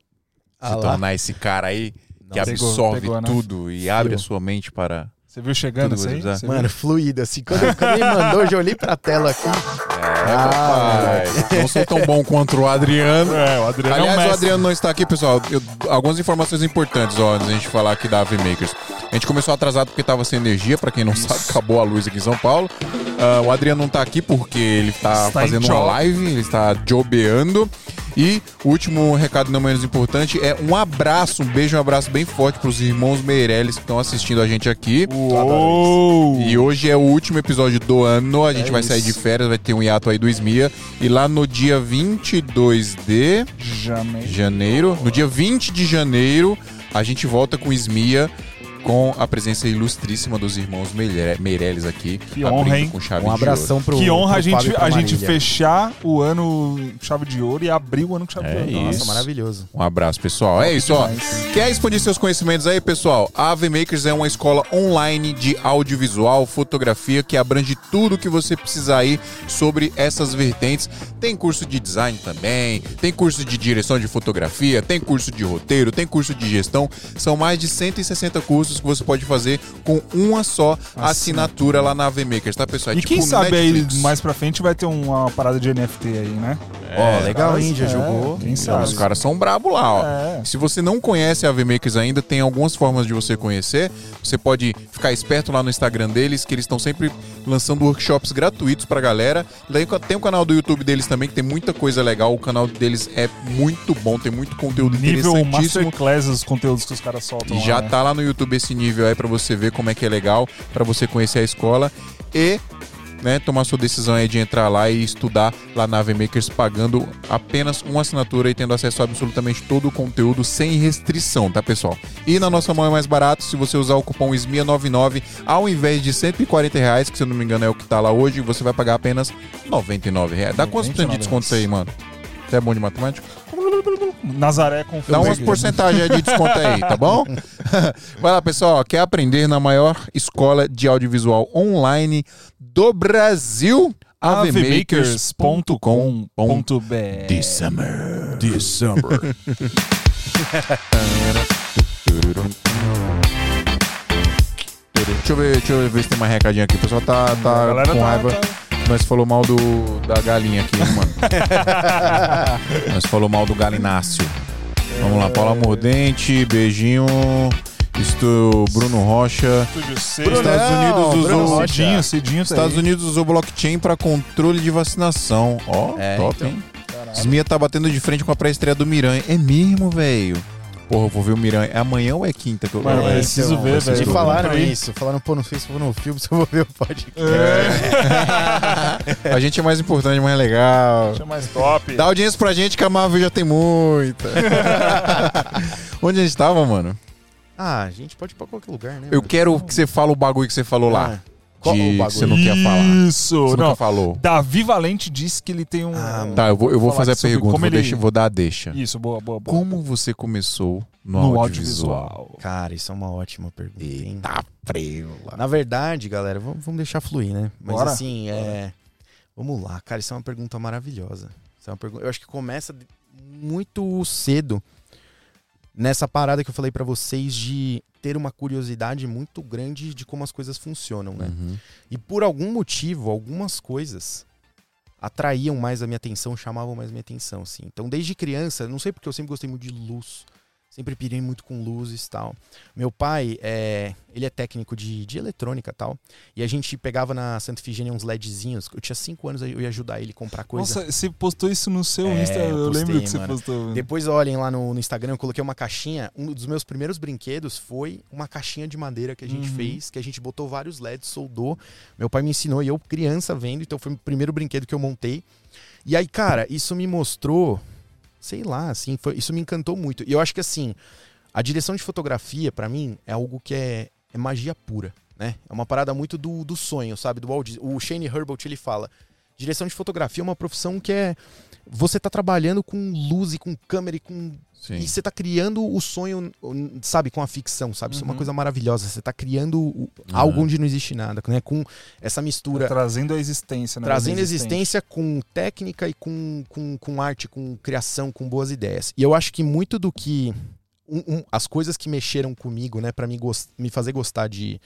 Ah se tornar esse cara aí que Pegou, absorve pegou, né? tudo e abre a sua mente para. Você viu chegando Tudo isso aí? Mano, fluido, assim. Quando, quando ele mandou, eu já olhei pra tela aqui. É, Ah, papai. Não sou tão bom quanto o Adriano. É, o Adriano Aliás, é um o mestre. Adriano não está aqui, pessoal. Eu- algumas informações importantes, ó, antes da gente falar aqui da AV Makers. A gente começou atrasado porque estava sem energia, para quem não sabe, acabou a luz aqui em São Paulo. Ah, o Adriano não está aqui porque ele está Está fazendo uma live, ele está jobeando. E o último recado não menos importante é um abraço, um beijo, um abraço bem forte para os irmãos Meirelles que estão assistindo a gente aqui. Uou! E hoje é o último episódio do ano. A gente É vai sair de isso. férias, vai ter um hiato aí do Esmia. E lá no dia 22 de Janeiro. janeiro, no dia 20 de janeiro, a gente volta com Esmia com a presença ilustríssima dos irmãos Meire- Meirelles aqui. Que honra, hein? Com chave Um de abração pro. Que honra pro a gente, a gente fechar o ano chave de ouro e abrir o ano com chave É de ouro. isso. Nossa, maravilhoso. ouro. Um abraço, pessoal. É isso, ó. Quer expandir seus conhecimentos aí, pessoal? A AV Makers é uma escola online de audiovisual, fotografia, que abrange tudo que você precisar aí sobre essas vertentes. Tem curso de design também, tem curso de direção de fotografia, tem curso de roteiro, tem curso de gestão. São mais de 160 cursos que você pode fazer com uma só assinatura lá na AV Makers, tá, pessoal? É E tipo quem sabe Netflix. aí mais pra frente vai ter uma parada de NFT aí, né? Ó, legal, hein? Já é, jogou. Quem sabe? os caras são brabo lá, ó. É. Se você não conhece a AV Makers ainda, tem algumas formas de você conhecer. Você pode ficar esperto lá no Instagram deles, que eles estão sempre lançando workshops gratuitos pra galera. Daí Tem o canal do YouTube deles também, que tem muita coisa legal. O canal deles é muito bom, tem muito conteúdo Nível interessantíssimo. masterclass os conteúdos que os caras soltam. E lá, já né? tá lá no YouTube esse nível aí pra você ver como é que é legal, pra você conhecer a escola e né, tomar sua decisão aí de entrar lá e estudar lá na AV Makers pagando apenas uma assinatura e tendo acesso a absolutamente todo o conteúdo sem restrição, tá, pessoal? E na nossa mão é mais barato se você usar o cupom SMIA99 ao invés de 140 reais, que se eu não me engano é o que tá lá hoje, você vai pagar apenas 99 reais. Dá cento de 99 desconto isso aí, mano? Você é bom de matemática? Nazaré com Dá umas porcentagens de desconto aí, tá bom? Vai lá, pessoal. Quer aprender na maior escola de audiovisual online do Brasil? avmakers.com.br December. December. Deixa eu ver, deixa eu ver se tem mais recadinho aqui. O pessoal tá, tá com tá- raiva. tá- Nós falou mal do, da galinha aqui, hein, mano. Nós falou mal do galináceo. Vamos lá, Paula Mordente, beijinho. Isto, Bruno Rocha. Estúdio C. Bruno, Estados Unidos Bruno usou- Rocha. Cedinho, cedinho. tá Estados aí. Unidos usou blockchain pra controle de vacinação. Ó, É, top, então. hein? Smia tá batendo de frente com a pré-estreia do Miranha. É mesmo, velho? Porra, eu vou ver o Miranha. É amanhã ou é quinta que eu Mano, É, preciso então, ver, velho. falaram isso. Falaram, pô, não sei se eu vou no filme, se eu vou ver o podcast. A gente é mais importante, mais legal. Deixa mais top. Dá audiência pra gente que a Marvel já tem muita. Onde a gente tava, mano? Ah, a gente pode ir pra qualquer lugar, né? Eu mano? quero que você fale o bagulho que você falou lá. Qual de- o que bagulho? você não quer falar. Isso. Você Não, nunca falou. Davi Valente disse que ele tem um... Ah, Tá, eu vou, eu vou fazer a pergunta. como Vou, ele- deixa- vou dar a deixa. Isso, boa, boa, boa. Como você começou no, no audiovisual? audiovisual. Cara, isso é uma ótima pergunta? Eita, preula. Na verdade, galera, vamos, vamos deixar fluir, né? Mas Bora. assim, é. Vamos lá, cara, isso é uma pergunta maravilhosa. Isso é uma pergunta... Eu acho que começa muito cedo nessa parada que eu falei pra vocês de ter uma curiosidade muito grande de como as coisas funcionam, né? Uhum. E por algum motivo, algumas coisas atraíam mais a minha atenção, chamavam mais a minha atenção, assim. Então, desde criança, não sei porque eu sempre gostei muito de luz. Sempre pirei muito com luzes e tal. Meu pai, é, ele é técnico de, de eletrônica e tal. E a gente pegava na Santa Efigênia uns LEDzinhos. Eu tinha cinco anos, eu ia ajudar ele a comprar coisa. Nossa, você postou isso no seu É, Insta. Eu, lembro que você mano. postou. Depois olhem lá no, no Instagram, eu coloquei uma caixinha. Um dos meus primeiros brinquedos foi uma caixinha de madeira que a gente Uhum. fez, que a gente botou vários LEDs, soldou. Meu pai me ensinou e eu, criança, vendo, então foi o primeiro brinquedo que eu montei. E aí, cara, isso me mostrou, sei lá, assim, foi- isso me encantou muito. E eu acho que assim, a direção de fotografia, pra mim, é algo que é, é magia pura, né? É uma parada muito do, do sonho, sabe? Do Walt. O Shane Herbert, ele fala, direção de fotografia é uma profissão que é... Você tá trabalhando com luz e com câmera e com Sim. e você tá criando o sonho, sabe, com a ficção, sabe? Isso é uma Uhum. coisa maravilhosa. Você tá criando o- Uhum. algo onde não existe nada, né? Com essa mistura, Trazendo a existência, né? trazendo Inexistente. existência com técnica e com, com, com arte, com criação, com boas ideias. E eu acho que muito do que. um- um- as coisas que mexeram comigo, né, para me, me fazer gostar de,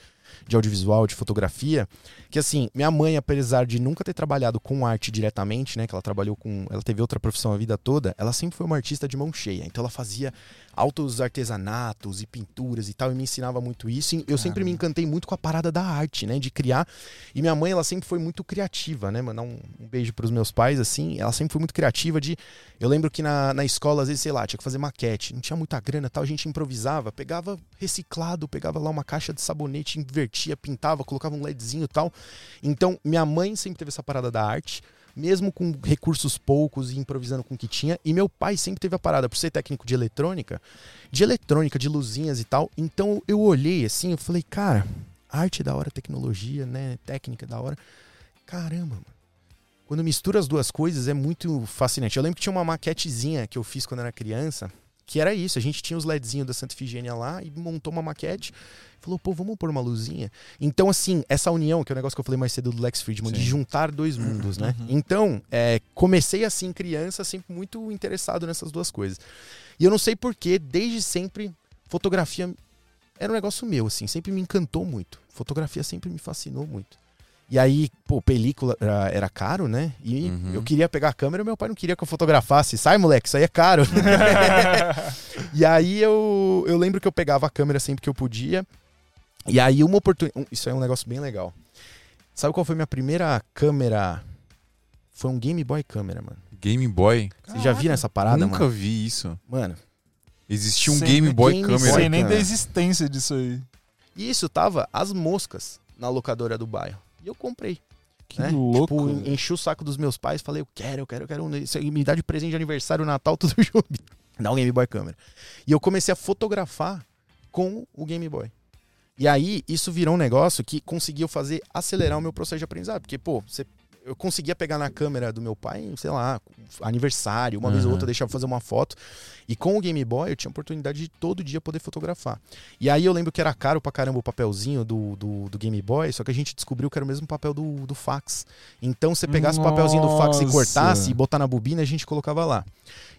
de audiovisual, de fotografia, que assim, minha mãe, apesar de nunca ter trabalhado com arte diretamente, né, que ela trabalhou com, ela teve outra profissão a vida toda, ela sempre foi uma artista de mão cheia. Então ela fazia altos artesanatos e pinturas e tal, e me ensinava muito isso. Eu sempre me encantei muito com a parada da arte, né, de criar. E minha mãe, ela sempre foi muito criativa, né, mandar um, um beijo pros meus pais, assim, ela sempre foi muito criativa de... Eu lembro que na, na escola, às vezes, sei lá, tinha que fazer maquete, não tinha muita grana tal, a gente improvisava, pegava reciclado, pegava lá uma caixa de sabonete, invertia, pintava, colocava um LEDzinho e tal. Então, minha mãe sempre teve essa parada da arte, mesmo com recursos poucos e improvisando com o que tinha. E meu pai sempre teve a parada, por ser técnico de eletrônica, de eletrônica, de luzinhas e tal. Então eu olhei assim, eu falei, cara, arte é da hora, tecnologia, né? Técnica é da hora. Caramba, mano. Quando mistura as duas coisas é muito fascinante. Eu lembro que tinha uma maquetezinha que eu fiz quando era criança, que era isso. A gente tinha os LEDzinhos da Santa Efigênia lá e montou uma maquete. Falou, pô, vamos pôr uma luzinha. Então, assim, essa união, que é o negócio que eu falei mais cedo do Lex Friedman, de Sim. juntar dois mundos, né? Então, é, comecei assim, criança, sempre muito interessado nessas duas coisas. E eu não sei porquê, desde sempre, fotografia era um negócio meu, assim, sempre me encantou muito. Fotografia sempre me fascinou muito. E aí, pô, película era, era caro, né? E Uhum. eu queria pegar a câmera, meu pai não queria que eu fotografasse. Sai, moleque, isso aí é caro. e aí eu, eu lembro que eu pegava a câmera sempre que eu podia. E aí uma oportunidade. Isso aí é um negócio bem legal. Sabe qual foi minha primeira câmera? Foi um Game Boy câmera, mano. Game Boy? Você já viu essa parada, Nunca mano? vi isso. Mano, Existia um Game Boy Game câmera. Boy. Sei nem da existência disso aí. e isso tava as moscas na locadora do bairro. E eu comprei. Que né? louco. Tipo, en- enchi o saco dos meus pais, falei, eu quero, eu quero, eu quero. um- Isso me dá de presente de aniversário, Natal, tudo junto. Dá um Game Boy câmera. E eu comecei a fotografar com o Game Boy. E aí, isso virou um negócio que conseguiu fazer acelerar o meu processo de aprendizado. Porque, pô, você- eu conseguia pegar na câmera do meu pai, sei lá, aniversário, uma vez ou Uhum. outra deixava fazer uma foto. E com o Game Boy eu tinha a oportunidade de todo dia poder fotografar. E aí eu lembro que era caro pra caramba o papelzinho do, do, do Game Boy, só que a gente descobriu que era o mesmo papel do, do fax. Então você pegasse o papelzinho do fax e Nossa. cortasse e botar na bobina, a gente colocava lá.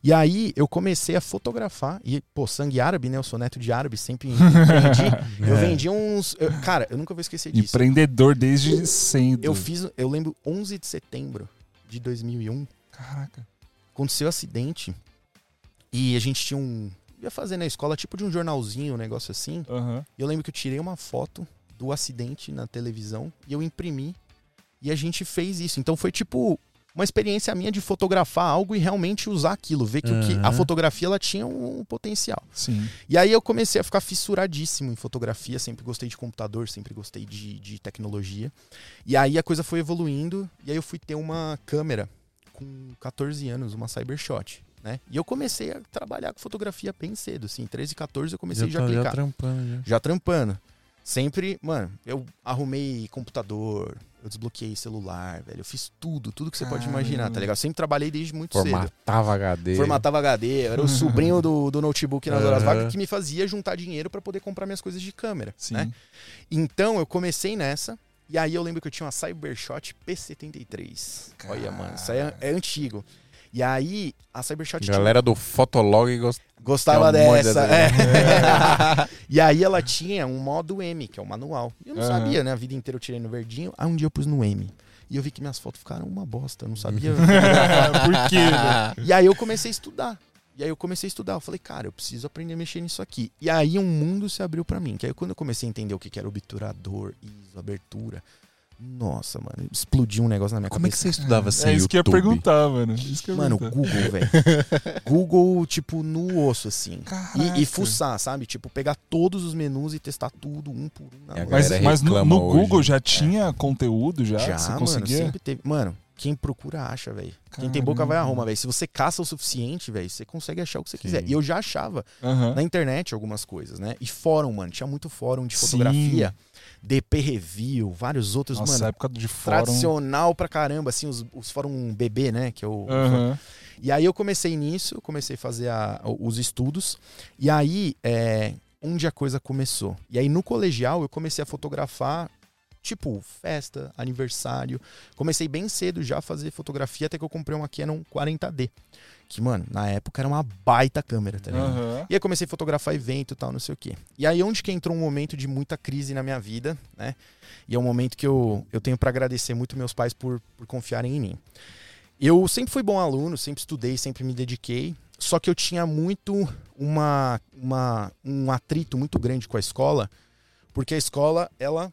E aí eu comecei a fotografar. E, pô, sangue árabe, né? Eu sou neto de árabe, sempre vendi. Eu vendi uns. eu- cara, eu nunca vou esquecer disso. Empreendedor desde cedo. Eu fiz, eu lembro, 11 de setembro de 2001, Caraca. aconteceu um acidente e a gente tinha um. ia fazer na escola tipo de um jornalzinho, um negócio assim. Aham. E eu lembro que eu tirei uma foto do acidente na televisão e eu imprimi e a gente fez isso. Então foi tipo uma experiência minha de fotografar algo e realmente usar aquilo, ver que, o que a Uhum. fotografia ela tinha um potencial. Sim. E aí eu comecei a ficar fissuradíssimo em fotografia, sempre gostei de computador, sempre gostei de, de tecnologia. E aí a coisa foi evoluindo, e aí eu fui ter uma câmera com 14 anos, uma Cybershot, né? E eu comecei a trabalhar com fotografia bem cedo, assim, 13, 14 eu comecei já, a tá clicar. trampando, já. Já trampando. Sempre, mano, eu arrumei computador, eu desbloqueei celular, velho. Eu fiz tudo, tudo que você pode imaginar, tá ligado? Sempre trabalhei desde muito cedo. Formatava HD. Formatava HD, eu era o sobrinho do, do notebook nas horas vagas que me fazia juntar dinheiro pra poder comprar minhas coisas de câmera, Sim. né? Então eu comecei nessa, e aí eu lembro que eu tinha uma Cybershot P73. Olha, mano, isso aí é, é antigo. E aí a Cybershot tinha- Galera do Fotolog gost... gostava um dessa. de- é. e aí ela tinha um modo M, que é o manual. E eu não Aham. sabia, né? A vida inteira eu tirei no verdinho. Aí um dia eu pus no M. E eu vi que minhas fotos ficaram uma bosta. Eu não sabia. Por quê? né? E aí eu comecei a estudar. E aí eu comecei a estudar. Eu falei, cara, eu preciso aprender a mexer nisso aqui. E aí um mundo se abriu pra mim. Que aí quando eu comecei a entender o que que era obturador, ISO, abertura. Nossa, mano, explodiu um negócio na minha Como é que cabeça. você estudava sem é isso que eu ia perguntar, mano. Isso que eu ia Mano, perguntar. Google, velho. Google, tipo, no osso, assim. Caraca. E, e fuçar, sabe? Tipo, pegar todos os menus e testar tudo um por um. É. Mas, mas no, no Google hoje. já tinha conteúdo já? Já, Você mano, conseguia? sempre teve. Mano, quem procura acha, velho. Quem tem boca vai arruma, velho. Se você caça o suficiente, velho, você consegue achar o que você quiser. E eu já achava Aham. na internet algumas coisas, né? E fórum, mano. Tinha muito fórum de Sim. DP Review, vários outros, Nossa, mano. época de fórum. Tradicional pra caramba, assim, os, os fórum BB, né? Que o, Aham. E aí eu comecei nisso, eu comecei a fazer a- os estudos. E aí, é, onde a coisa começou? E aí no colegial eu comecei a fotografar, tipo, festa, aniversário. Comecei bem cedo já a fazer fotografia, até que eu comprei uma Canon 40D. Que, mano, na época era uma baita câmera, tá ligado? Aham. E aí comecei a fotografar evento e tal, não sei o quê. E aí onde que entrou um momento de muita crise na minha vida, né? E é um momento que eu, eu tenho pra agradecer muito meus pais por, por confiarem em mim. Eu sempre fui bom aluno, sempre estudei, sempre me dediquei. Só que eu tinha muito uma, uma, um atrito muito grande com a escola, porque a escola, ela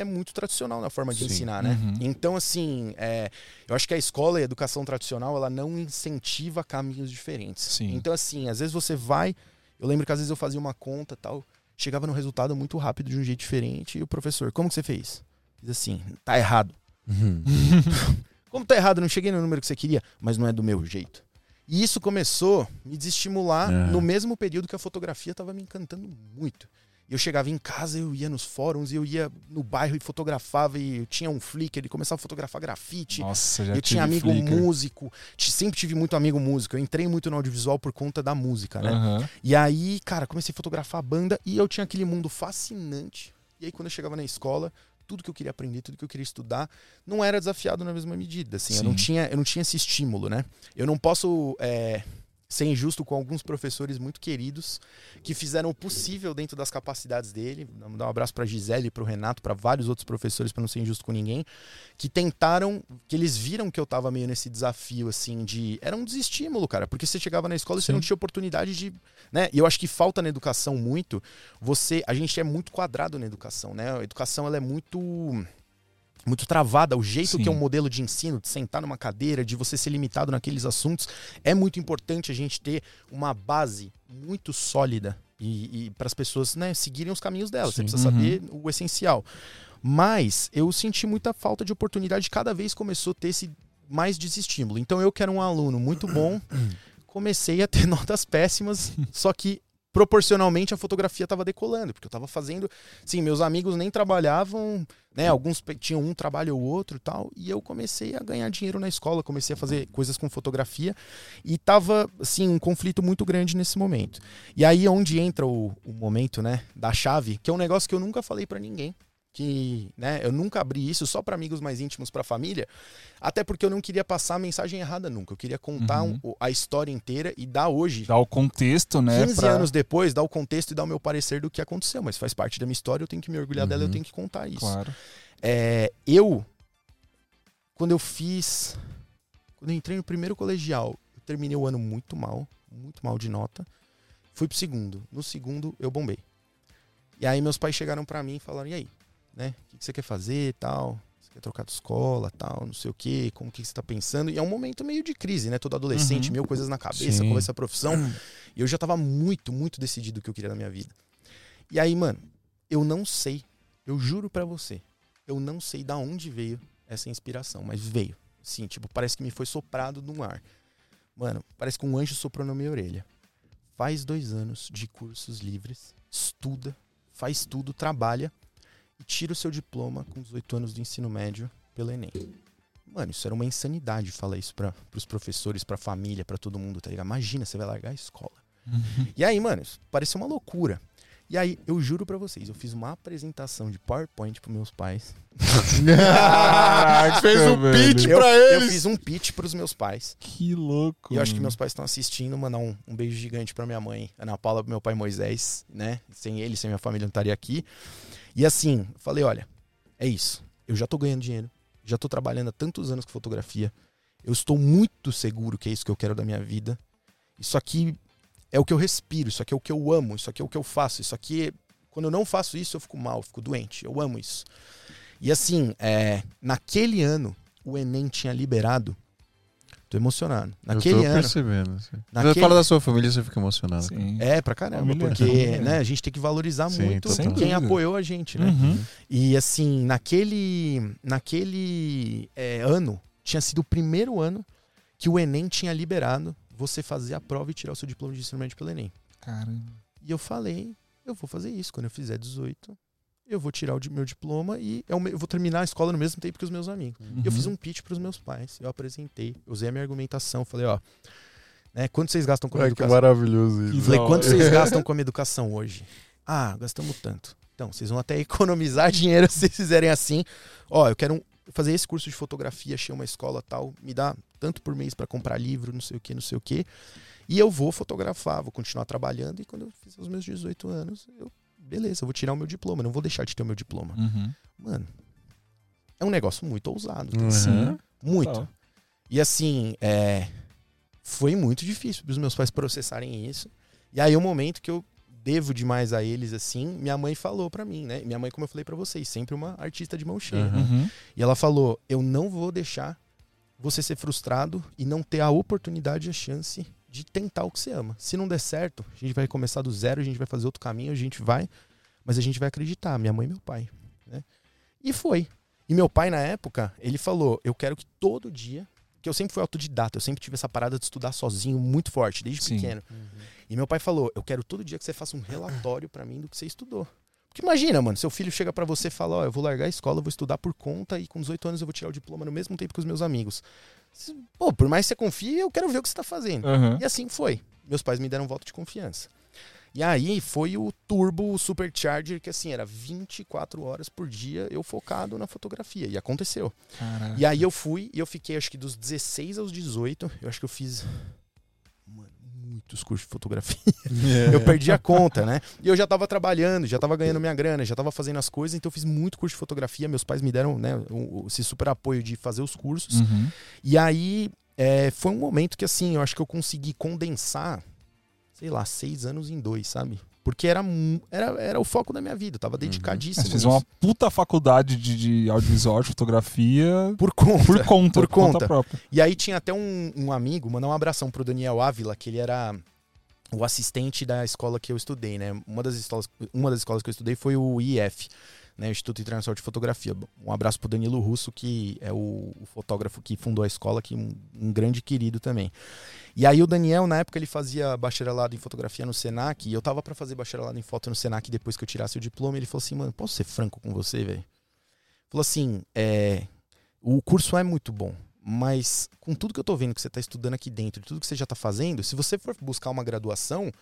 é muito tradicional na forma de Sim. ensinar, né? Uhum. Então, assim, é, eu acho que a escola e a educação tradicional, ela não incentiva caminhos diferentes. Sim. Então, assim, às vezes você vai. Eu lembro que às vezes eu fazia uma conta tal, chegava no resultado muito rápido de um jeito diferente, e o professor, como que você fez? Diz assim, tá errado. Uhum. Como tá errado? Não cheguei no número que você queria, mas não é do meu jeito. E isso começou a me desestimular É. no mesmo período que a fotografia estava me encantando muito. E eu chegava em casa, eu ia nos fóruns, eu ia no bairro e fotografava, e eu tinha um Flickr, ele começava a fotografar grafite. Nossa, já eu tinha amigo Flickr. músico, sempre tive muito amigo músico. Eu entrei muito no audiovisual por conta da música, né? Aham. E aí, cara, comecei a fotografar a banda e eu tinha aquele mundo fascinante. E aí, quando eu chegava na escola, tudo que eu queria aprender, tudo que eu queria estudar, não era desafiado na mesma medida. Assim, eu não Sim. tinha, eu não tinha esse estímulo, né? Eu não posso é, ser injusto com alguns professores muito queridos que fizeram o possível dentro das capacidades dele. Vamos dar um abraço para Gisele, para o Renato, para vários outros professores, para não ser injusto com ninguém, que tentaram, que eles viram que eu tava meio nesse desafio, assim, de. Era um desestímulo, cara, porque você chegava na escola e você Sim. não tinha oportunidade de. Né? E eu acho que falta na educação muito. Você. A gente é muito quadrado na educação, né? A educação ela é muito muito travada. O jeito Sim. que é um modelo de ensino, de sentar numa cadeira, de você ser limitado naqueles assuntos, é muito importante a gente ter uma base muito sólida e, e para as pessoas né, seguirem os caminhos delas. Você Sim. precisa Uhum. saber o essencial. Mas eu senti muita falta de oportunidade, cada vez começou a ter esse mais desestímulo. Então eu que era um aluno muito bom, comecei a ter notas péssimas, só que proporcionalmente a fotografia tava decolando, porque eu tava fazendo, sim, meus amigos nem trabalhavam, né, alguns tinham um trabalho ou outro tal, e eu comecei a ganhar dinheiro na escola, comecei a fazer coisas com fotografia e tava, assim, um conflito muito grande nesse momento. E aí é onde entra o, o momento, né, da chave, que é um negócio que eu nunca falei pra ninguém, que, né, eu nunca abri isso só pra amigos mais íntimos, pra família, até porque eu não queria passar a mensagem errada nunca, eu queria contar Uhum. um- a história inteira e dar hoje Dá o contexto, né? 15 pra- anos depois, dar o contexto e dar o meu parecer do que aconteceu, mas faz parte da minha história, eu tenho que me orgulhar dela, eu Uhum. tenho que contar isso. Claro. É, eu, quando eu fiz. Quando eu entrei no primeiro colegial, eu terminei o ano muito mal, muito mal de nota. Fui pro segundo. No segundo, eu bombei. E aí meus pais chegaram pra mim e falaram: e aí? Né? O que, que você quer fazer tal? Você quer trocar de escola tal? Não sei o quê, como que você tá pensando? E é um momento meio de crise, né? Todo adolescente, Uhum. mil coisas na cabeça, Sim. com essa profissão. E eu já tava muito, muito decidido o que eu queria na minha vida. E aí, mano, eu não sei. Eu juro pra você. Eu não sei da onde veio essa inspiração, mas veio. Sim, tipo, parece que me foi soprado no ar. Mano, parece que um anjo soprou na minha orelha. Faz dois anos de cursos livres, estuda, faz tudo, trabalha e tira o seu diploma com 18 anos do ensino médio pelo Enem. Mano, isso era uma insanidade falar isso para pros professores, pra família, pra todo mundo, tá ligado? Imagina, você vai largar a escola. E aí, mano, pareceu uma loucura. E aí, eu juro pra vocês, eu fiz uma apresentação de PowerPoint pros meus pais. Caraca, fez velho. pitch Eu, pra eu eles. fiz um pitch pros meus pais. Que louco. E eu acho que meus pais estão assistindo, mandar um, um beijo gigante pra minha mãe, Ana Paula, pro meu pai Moisés, né? Sem ele, sem minha família, eu não estaria aqui. E assim, falei, olha, é isso. Eu já tô ganhando dinheiro, já tô trabalhando há tantos anos com fotografia. Eu estou muito seguro que é isso que eu quero da minha vida. Isso aqui é o que eu respiro, isso aqui é o que eu amo, isso aqui é o que eu faço. Isso aqui, quando eu não faço isso, eu fico mal, eu fico doente. Eu amo isso. E assim, é, naquele ano, o Enem tinha liberado. Tô emocionado. Naquele eu tô ano. percebendo. assim. Naquele- Você fala da sua família, você fica emocionado. Sim. É, pra caramba, Família, porque né, a gente tem que valorizar Sim, muito total. quem dúvida. apoiou a gente, né? Uhum. E assim, naquele, naquele é, ano, tinha sido o primeiro ano que o Enem tinha liberado você fazer a prova e tirar o seu diploma de ensino médio pelo Enem. Caramba. E eu falei, eu vou fazer isso. Quando eu fizer 18, eu vou tirar o meu diploma e é eu vou terminar a escola no mesmo tempo que os meus amigos. E eu Uhum. fiz um pitch pros meus pais. Eu apresentei, usei a minha argumentação. Falei, ó, né, quanto vocês gastam com a que educação? maravilhoso Que isso. Falei, quanto vocês gastam com a educação hoje? Ah, gastamos tanto. Então, vocês vão até economizar dinheiro se vocês fizerem assim. Ó, eu quero um- fazer esse curso de fotografia, achei uma escola tal, me dá tanto por mês pra comprar livro, não sei o que, não sei o que. E eu vou fotografar, vou continuar trabalhando e quando eu fizer os meus 18 anos, eu beleza, eu vou tirar o meu diploma, não vou deixar de ter o meu diploma. Uhum. Mano, é um negócio muito ousado. Uhum. Sim. Muito. Total. E assim, é, foi muito difícil para os meus pais processarem isso. E aí, o momento que eu devo demais a eles, assim, minha mãe falou pra mim, né? Minha mãe, como eu falei pra vocês, sempre uma artista de mão cheia. Uhum. Uhum. E ela falou: Eu não vou deixar você ser frustrado e não ter a oportunidade e a chance de tentar o que você ama. Se não der certo, a gente vai começar do zero, a gente vai fazer outro caminho, a gente vai, mas a gente vai acreditar, minha mãe e meu pai. Né? E foi. E meu pai, na época, ele falou: Eu quero que todo dia. Que eu sempre fui autodidata, eu sempre tive essa parada de estudar sozinho muito forte, desde Sim. pequeno. E meu pai falou: Eu quero todo dia que você faça um relatório pra mim do que você estudou. Porque imagina, mano, seu filho chega pra você e fala: Ó, eu vou largar a escola, vou estudar por conta e com 18 anos eu vou tirar o diploma no mesmo tempo que os meus amigos. Pô, por mais que você confie, eu quero ver o que você tá fazendo. Uhum. E assim foi. Meus pais me deram um voto de confiança. E aí foi o turbo supercharger, que assim, era 24 horas por dia eu focado na fotografia. E aconteceu. Caraca. E aí eu fui e eu fiquei, acho que dos 16 aos 18, eu acho que eu fiz. Muitos cursos de fotografia. Eu perdi a conta, né? E eu já tava trabalhando, já tava ganhando minha grana, já tava fazendo as coisas, então eu fiz muito curso de fotografia. Meus pais me deram, né, esse super apoio de fazer os cursos. Uhum. E aí é, foi um momento que, assim, eu acho que eu consegui condensar, sei lá, seis anos em dois, sabe? Porque era, era, era o foco da minha vida, eu tava dedicadíssimo. Você fez nisso. uma puta faculdade de, de audiovisual, de fotografia Por conta. por conta, Por conta. própria. E aí tinha até um, um amigo, mandar um abração pro Daniel Ávila, que ele era o assistente da escola que eu estudei, né? Uma das escolas, uma das escolas que eu estudei foi o IF, né, o Instituto Internacional de Fotografia. Um abraço pro Danilo Russo, que é o, o fotógrafo que fundou a escola, que um, um grande querido também. E aí o Daniel, na época, ele fazia bacharelado em fotografia no Senac, e eu tava para fazer bacharelado em foto no Senac depois que eu tirasse o diploma, ele falou assim, mano, posso ser franco com você, velho? Falou assim, é, o curso é muito bom, mas com tudo que eu tô vendo que você tá estudando aqui dentro, tudo que você já tá fazendo, se você for buscar uma graduação,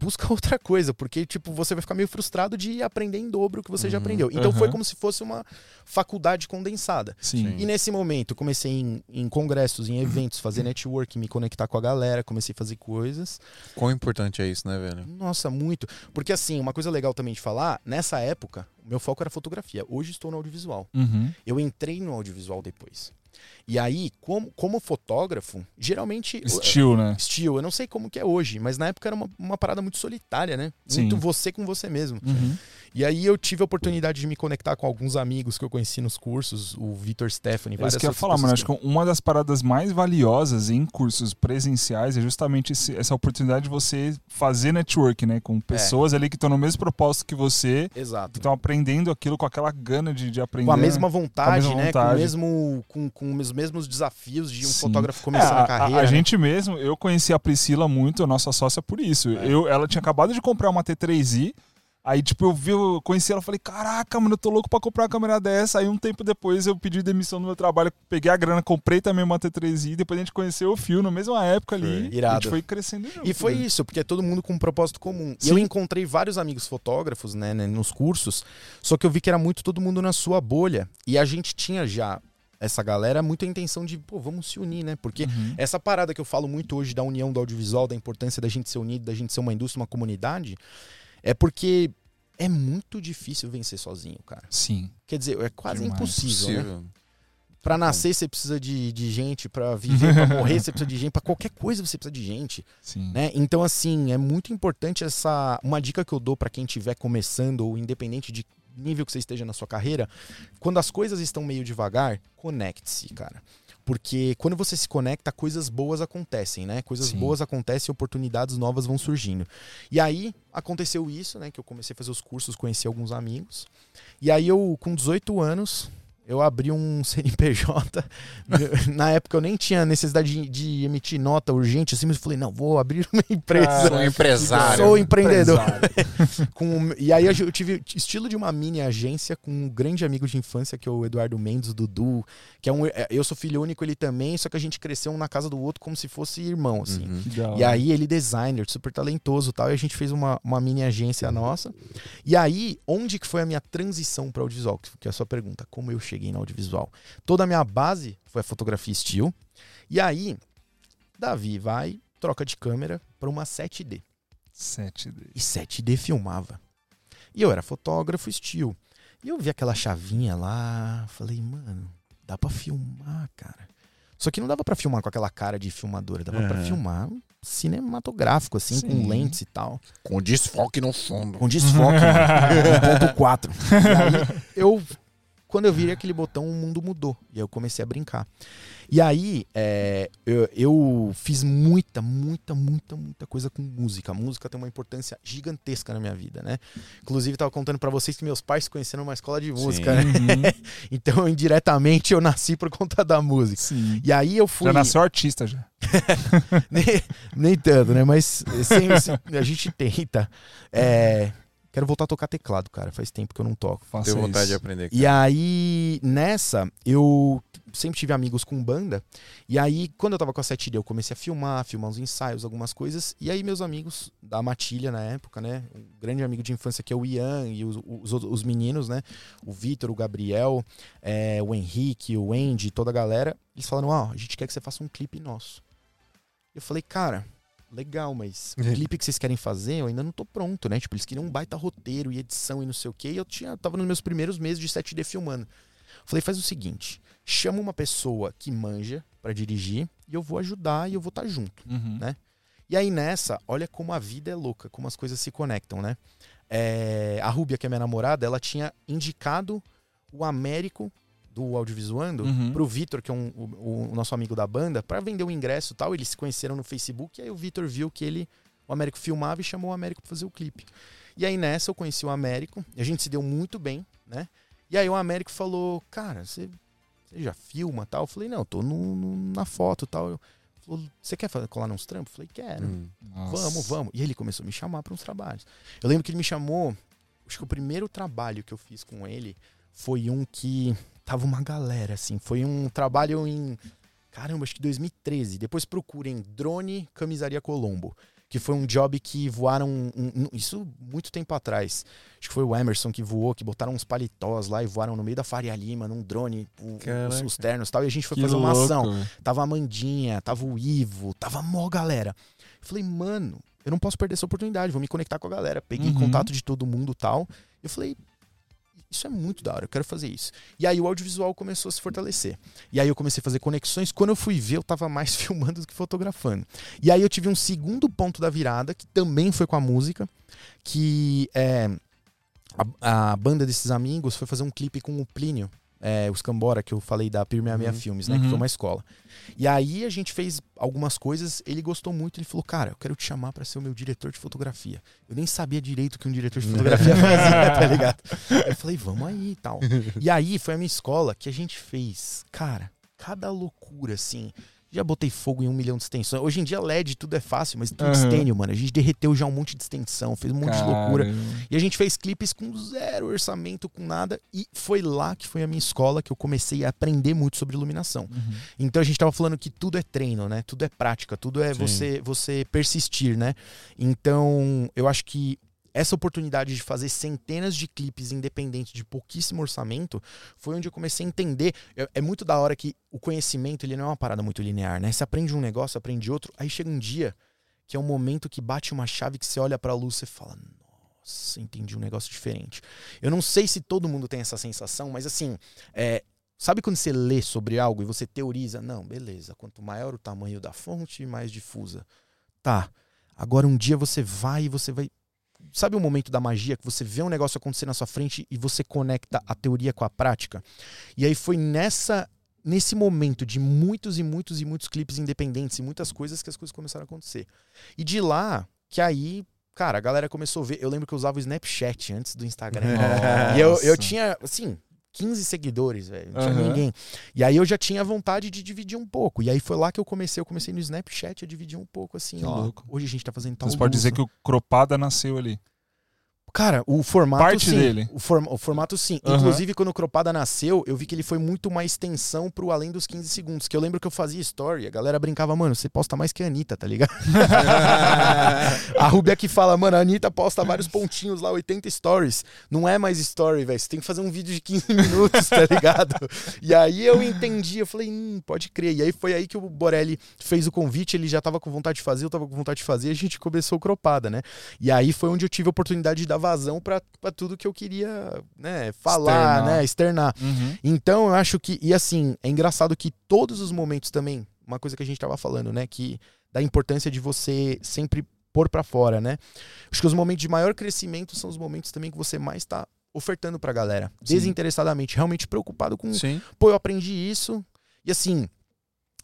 busca outra coisa, porque tipo, você vai ficar meio frustrado de aprender em dobro o que você já aprendeu. Então foi Uhum. como se fosse uma faculdade condensada. Sim. E nesse momento, comecei em, em congressos, em eventos, fazer network, me conectar com a galera, comecei a fazer coisas. Quão importante é isso, né, velho? Nossa, muito. Porque assim, uma coisa legal também de falar, nessa época, meu foco era fotografia. Hoje estou no audiovisual. Uhum. Eu entrei no audiovisual depois. E aí, como, como fotógrafo, geralmente. Estilo, né? Estilo, eu não sei como que é hoje, mas na época era uma, uma parada muito solitária, né? Sim. Muito você com você mesmo. Uhum. E aí eu tive a oportunidade de me conectar com alguns amigos que eu conheci nos cursos, o Vitor Stephanie, É várias isso que eu ia falar, mano. Acho que uma das paradas mais valiosas em cursos presenciais é justamente esse- essa oportunidade de você fazer network, né? É. Com pessoas ali que estão no mesmo propósito que você, Exato. que estão aprendendo aquilo com aquela gana de, de aprender. com a mesma né? vontade, mesma né? Com, mesmo, com, com os mesmos desafios de um Sim. fotógrafo É, começando a, a carreira. a né? gente mesmo, eu conheci a Priscila muito, a nossa sócia, por isso. É. Eu, ela tinha acabado de comprar uma T3i. Aí, tipo, eu vi, eu conheci ela, falei, caraca, mano, eu tô louco pra comprar uma câmera dessa. Aí, um tempo depois, eu pedi demissão do meu trabalho, peguei a grana, comprei também uma T3i. Depois a gente conheceu o Fio na mesma época ali. Foi. Irado. A gente foi crescendo junto. E foi né? isso, porque é todo mundo com um propósito comum. E Sim. eu encontrei vários amigos fotógrafos, né, né, nos cursos, só que eu vi que era muito todo mundo na sua bolha. E a gente tinha já, essa galera, muita intenção de, pô, vamos se unir, né? Porque Uhum. essa parada que eu falo muito hoje da união do audiovisual, da importância da gente ser unido, da gente ser uma indústria, uma comunidade, é porque é muito difícil vencer sozinho, cara. Sim. Quer dizer, é quase Demais. impossível, né? Pra nascer você precisa de, de gente, pra viver, pra morrer você precisa de gente, pra qualquer coisa você precisa de gente, Sim. né? Então assim, é muito importante essa uma dica que eu dou pra quem estiver começando ou independente de nível que você esteja na sua carreira, quando as coisas estão meio devagar, conecte-se, cara. Porque quando você se conecta, coisas boas acontecem, né? Coisas Sim. boas acontecem e oportunidades novas vão surgindo. E aí aconteceu isso, né? Que eu comecei a fazer os cursos, conheci alguns amigos. E aí eu, com 18 anos, eu abri um CNPJ. Na época eu nem tinha necessidade de, de emitir nota urgente, assim, mas eu falei, não, vou abrir uma empresa. Cara, Sou empresário. Sou empreendedor. Empresário. Com- e aí eu tive estilo de uma mini agência com um grande amigo de infância, que é o Eduardo Mendes, Dudu, que é um. é, Eu sou filho único, ele também, só que a gente cresceu um na casa do outro como se fosse irmão, assim. Uhum. E aí ele designer, super talentoso e tal, e a gente fez uma, uma mini agência nossa. E aí, onde que foi a minha transição para audiovisual? Que é a sua pergunta, como eu cheguei no audiovisual? Toda a minha base foi a fotografia estilo. E aí, Davi vai, troca de câmera para uma 7D. 7D. E 7D filmava. E eu era fotógrafo estilo. E eu vi aquela chavinha lá, falei, mano, dá pra filmar, cara. Só que não dava pra filmar com aquela cara de filmadora, dava pra Aham. filmar cinematográfico, assim, Sim. com lentes e tal. Com desfoque no fundo. Com desfoque, mano, 1.4. E aí, eu, quando eu vi aquele botão, o mundo mudou. E aí eu comecei a brincar. E aí, é, eu, eu fiz muita, muita, muita, muita coisa com música. A música tem uma importância gigantesca na minha vida, né? Inclusive, tava contando pra vocês que meus pais se conheceram numa escola de música, né? Uhum. Então, indiretamente, eu nasci por conta da música. Sim. E aí eu fui. Já nasceu artista já. nem, nem tanto, né? Mas a gente tenta. É, quero voltar a tocar teclado, cara. Faz tempo que eu não toco. Faça Tenho vontade de aprender. E aí, nessa, eu sempre tive amigos com banda. E aí, quando eu tava com a 7D, eu comecei a filmar, filmar uns ensaios, algumas coisas. E aí, meus amigos da Matilha na época, né? Um grande amigo de infância que é o Ian e os, os, os meninos, né? O Vitor, o Gabriel, é, o Henrique, o Andy, toda a galera. Eles falaram: Ó, a gente quer que você faça um clipe nosso. Eu falei, cara. Legal, mas o clipe que vocês querem fazer, eu ainda não tô pronto, né? Tipo, eles queriam um baita roteiro e edição e não sei o quê. E eu tinha, tava nos meus primeiros meses de 7D filmando. Falei, faz o seguinte: chama uma pessoa que manja pra dirigir e eu vou ajudar e eu vou estar junto. Uhum. Né? E aí nessa, olha como a vida é louca, como as coisas se conectam, né? É, a Rúbia, que é minha namorada, ela tinha indicado o Américo do Audiovisuando Uhum. pro Vitor, que é um- o, o nosso amigo da banda, pra vender o ingresso e tal. Eles se conheceram no Facebook e aí o Vitor viu que ele, o Américo filmava e chamou o Américo pra fazer o clipe. E aí nessa eu conheci o Américo, e a gente se deu muito bem, né? E aí o Américo falou, cara, você, você já filma tal? Eu falei, não, eu tô no, no- na foto tal. Eu, você quer colar uns trampos? Eu falei, quero. Hum. Vamos, vamos. E ele começou a me chamar para uns trabalhos. Eu lembro que ele me chamou. Acho que o primeiro trabalho que eu fiz com ele foi um que tava uma galera, assim. Foi um trabalho em. Caramba, acho que 2013. Depois procurem Drone Camisaria Colombo. Que foi um job que voaram. um- um- isso muito tempo atrás. Acho que foi o Emerson que voou, que botaram uns paletós lá e voaram no meio da Faria Lima, num drone, o- os, os ternos e tal. E a gente foi Que fazer uma louco, ação. Tava a Mandinha, tava o Ivo, tava mó galera. Eu falei, mano, eu não posso perder essa oportunidade, vou me conectar com a galera. Peguei Uhum. contato de todo mundo e tal. Eu falei, isso é muito da hora, eu quero fazer isso. E aí o audiovisual começou a se fortalecer. E aí eu comecei a fazer conexões. Quando eu fui ver, eu tava mais filmando do que fotografando. E aí eu tive um segundo ponto da virada, que também foi com a música, que é. A, a banda desses amigos foi fazer um clipe com o Plínio, é, os Cambora, que eu falei da Pirmeia Meia Uhum. Filmes, né? Que Uhum. foi uma escola. E aí a gente fez algumas coisas, ele gostou muito, ele falou, cara, eu quero te chamar pra ser o meu diretor de fotografia. Eu nem sabia direito o que um diretor de fotografia fazia, tá ligado? Eu falei, vamos aí e tal. E aí foi a minha escola que a gente fez, cara, cada loucura, assim. Já botei fogo em um milhão de extensões. Hoje em dia LED tudo é fácil, mas Aham. tungstênio, mano. A gente derreteu já um monte de extensão, fez um monte de loucura. Caramba. E a gente fez clipes com zero orçamento, com nada. E foi lá que foi a minha escola que eu comecei a aprender muito sobre iluminação. Uhum. Então a gente tava falando que tudo é treino, né? Tudo é prática, tudo é Sim. você você persistir, né? Então, eu acho que essa oportunidade de fazer centenas de clipes independentes de pouquíssimo orçamento foi onde eu comecei a entender. É, é muito da hora que o conhecimento ele não é uma parada muito linear, né? Você aprende um negócio, aprende outro, aí chega um dia que é um momento que bate uma chave que você olha pra luz e fala: Nossa, entendi um negócio diferente. Eu não sei se todo mundo tem essa sensação, mas assim, é, Sabe quando você lê sobre algo e você teoriza? Não, beleza. Quanto maior o tamanho da fonte, mais difusa. Tá. Agora um dia você vai e você vai. Sabe o momento da magia que você vê um negócio acontecer na sua frente e você conecta a teoria com a prática? E aí foi nessa nesse momento de muitos e muitos e muitos clipes independentes e muitas coisas que as coisas começaram a acontecer. E de lá que aí, cara, a galera começou a ver. Eu lembro que eu usava o Snapchat antes do Instagram. E eu, eu Nossa. tinha, assim, 15 seguidores, velho. Não tinha Aham. ninguém. E aí eu já tinha vontade de dividir um pouco. E aí foi lá que eu comecei. Eu comecei no Snapchat a dividir um pouco, assim, Que ó. louco. Hoje a gente tá fazendo tal Você pode dizer que o Cropada nasceu ali. Cara, o formato Parte sim. dele. O, form- o formato sim. Aham. Inclusive, quando o Cropada nasceu, eu vi que ele foi muito uma extensão pro além dos 15 segundos. Que eu lembro que eu fazia story, a galera brincava, mano, você posta mais que a Anitta, tá ligado? a Rubia que fala, mano, a Anitta posta vários pontinhos lá, 80 stories. Não é mais story, velho. Você tem que fazer um vídeo de 15 minutos, tá ligado? E aí eu entendi, eu falei, hum, pode crer. E aí foi aí que o Borelli fez o convite, ele já tava com vontade de fazer, eu tava com vontade de fazer, e a gente começou o Cropada, né? E aí foi onde eu tive a oportunidade de dar vazão pra pra tudo que eu queria, né, falar, Externar. né, externar. Uhum. Então eu acho que, e assim, é engraçado que todos os momentos também, uma coisa que a gente tava falando, né, que da importância de você sempre pôr pra fora, né? Acho que os momentos de maior crescimento são os momentos também que você mais tá ofertando pra galera, Sim. desinteressadamente, realmente preocupado com, Sim. pô, eu aprendi isso. E assim,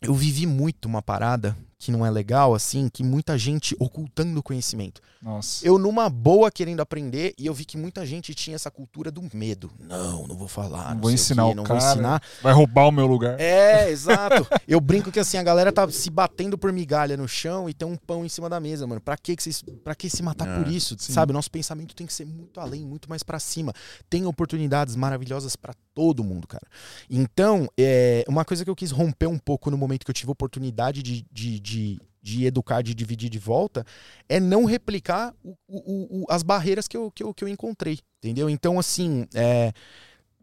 eu vivi muito uma parada que não é legal, assim, que muita gente ocultando o conhecimento. Nossa. Eu numa boa querendo aprender e eu vi que muita gente tinha essa cultura do medo. Não, não vou falar, Não não, vou ensinar o quê, o não cara. vou ensinar. Vai roubar o meu lugar. É, exato. Eu brinco que assim, a galera tá se batendo por migalha no chão e tem um pão em cima da mesa, mano. Pra que que vocês, para que se matar É, por isso? sim. Sabe? Nosso pensamento tem que ser muito além, muito mais pra cima. Tem oportunidades maravilhosas pra todo mundo, cara. Então, é, uma coisa que eu quis romper um pouco no momento que eu tive a oportunidade de, de, de, de educar, de dividir de volta, é não replicar o- o- o- as barreiras que eu, que, eu, que eu encontrei, entendeu? Então, assim, é,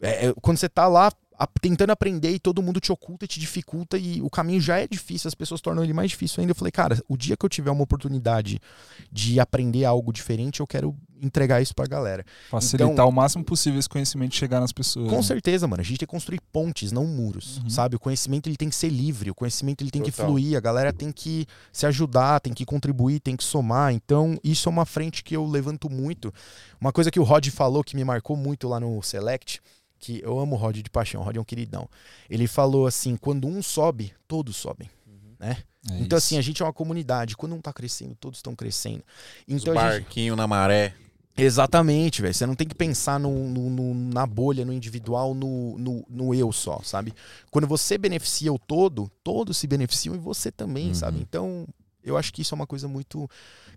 é, quando você tá lá tentando aprender e todo mundo te oculta e te dificulta e o caminho já é difícil, as pessoas tornam ele mais difícil ainda. Eu falei, cara, o dia que eu tiver uma oportunidade de aprender algo diferente, eu quero entregar isso pra galera. Facilitar Então- o máximo possível esse conhecimento chegar nas pessoas. Com né? certeza, mano. A gente tem que construir pontes, não muros, Uhum. sabe? O conhecimento ele tem que ser livre, o conhecimento ele tem que Total. fluir, a galera tem que se ajudar, tem que contribuir, tem que somar. Então, isso é uma frente que eu levanto muito. Uma coisa que o Rod falou que me marcou muito lá no Select, que eu amo o Rod de paixão, o Rod é um queridão. Ele falou assim: quando um sobe, todos sobem. Né? É então, isso. assim, a gente é uma comunidade. Quando um tá crescendo, todos estão crescendo. Os Então, gente, barquinho na maré. Exatamente, velho. Você não tem que pensar no, no- no- na bolha, no individual, no, no, no eu só, sabe? Quando você beneficia o todo, todos se beneficiam e você também, Uhum. sabe? Então, eu acho que isso é uma coisa muito.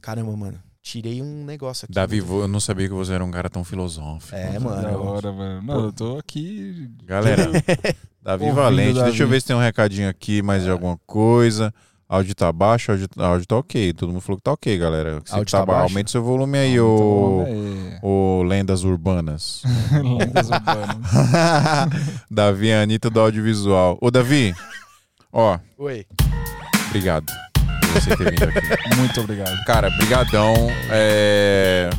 Caramba, mano. Tirei um negócio aqui. Davi, muito- vo- eu não sabia que você era um cara tão filosófico. É, Da mano. hora, mano. Não, eu tô aqui. Galera, Davi Ouvindo Valente, Davi. deixa eu ver se tem um recadinho aqui, mais de alguma coisa. Áudio tá baixo, áudio, áudio tá ok. Todo mundo falou que tá ok, galera. Áudio tá tá? Aumente seu volume aí, ô, né? ô Lendas Urbanas. Lendas urbanas. Davi, a Anitta do audiovisual. Ô, Davi, ó, Oi. obrigado você ter vindo aqui. Muito obrigado. Cara, brigadão. É...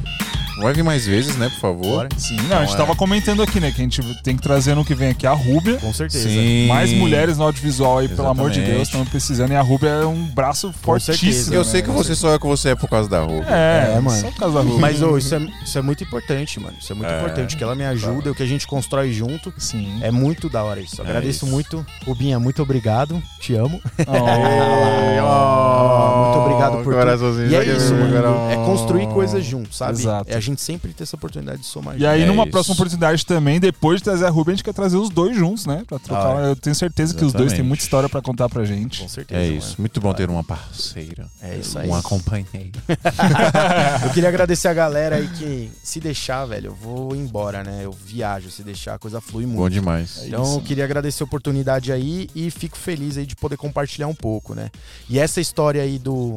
Vai vir mais vezes, né, por favor? Bora. Sim, não, a gente é. tava comentando aqui, né? Que a gente tem que trazer no que vem aqui a Rúbia. Com certeza. Sim. Mais mulheres no audiovisual aí, pelo amor de Exatamente. Deus, estamos precisando. E a Rúbia é um braço fortíssimo. certeza. Eu né? sei que você só é com você é por causa da roupa. É, É, mano. Só por causa da Rúbia. Mas ô, isso, é, isso é muito importante, mano. Isso é muito É. importante. Que ela me ajuda, o que a gente constrói junto. Sim. É muito da hora isso. Agradeço isso. muito. Rubinha, muito obrigado. Te amo. Oh. Muito obrigado por Coraçãozinho, E é isso, mano. É construir coisas juntos, sabe? Exato. É a gente sempre ter essa oportunidade de somar E aí, É numa isso. próxima oportunidade também, depois de trazer a Rubia, a gente quer trazer os dois juntos, né? Pra trocar. Ah, Eu tenho certeza que os dois têm Exatamente. muita história pra contar pra gente. Com certeza. É mano. isso. Muito bom ter uma parceira. É isso aí. Uma companheira. Eu queria agradecer a galera aí que, se deixar, velho, eu vou embora, né? Eu viajo, se deixar, a coisa flui muito. Bom demais. É Então isso. eu queria agradecer a oportunidade aí e fico feliz aí de poder compartilhar um pouco, né? E essa história aí do.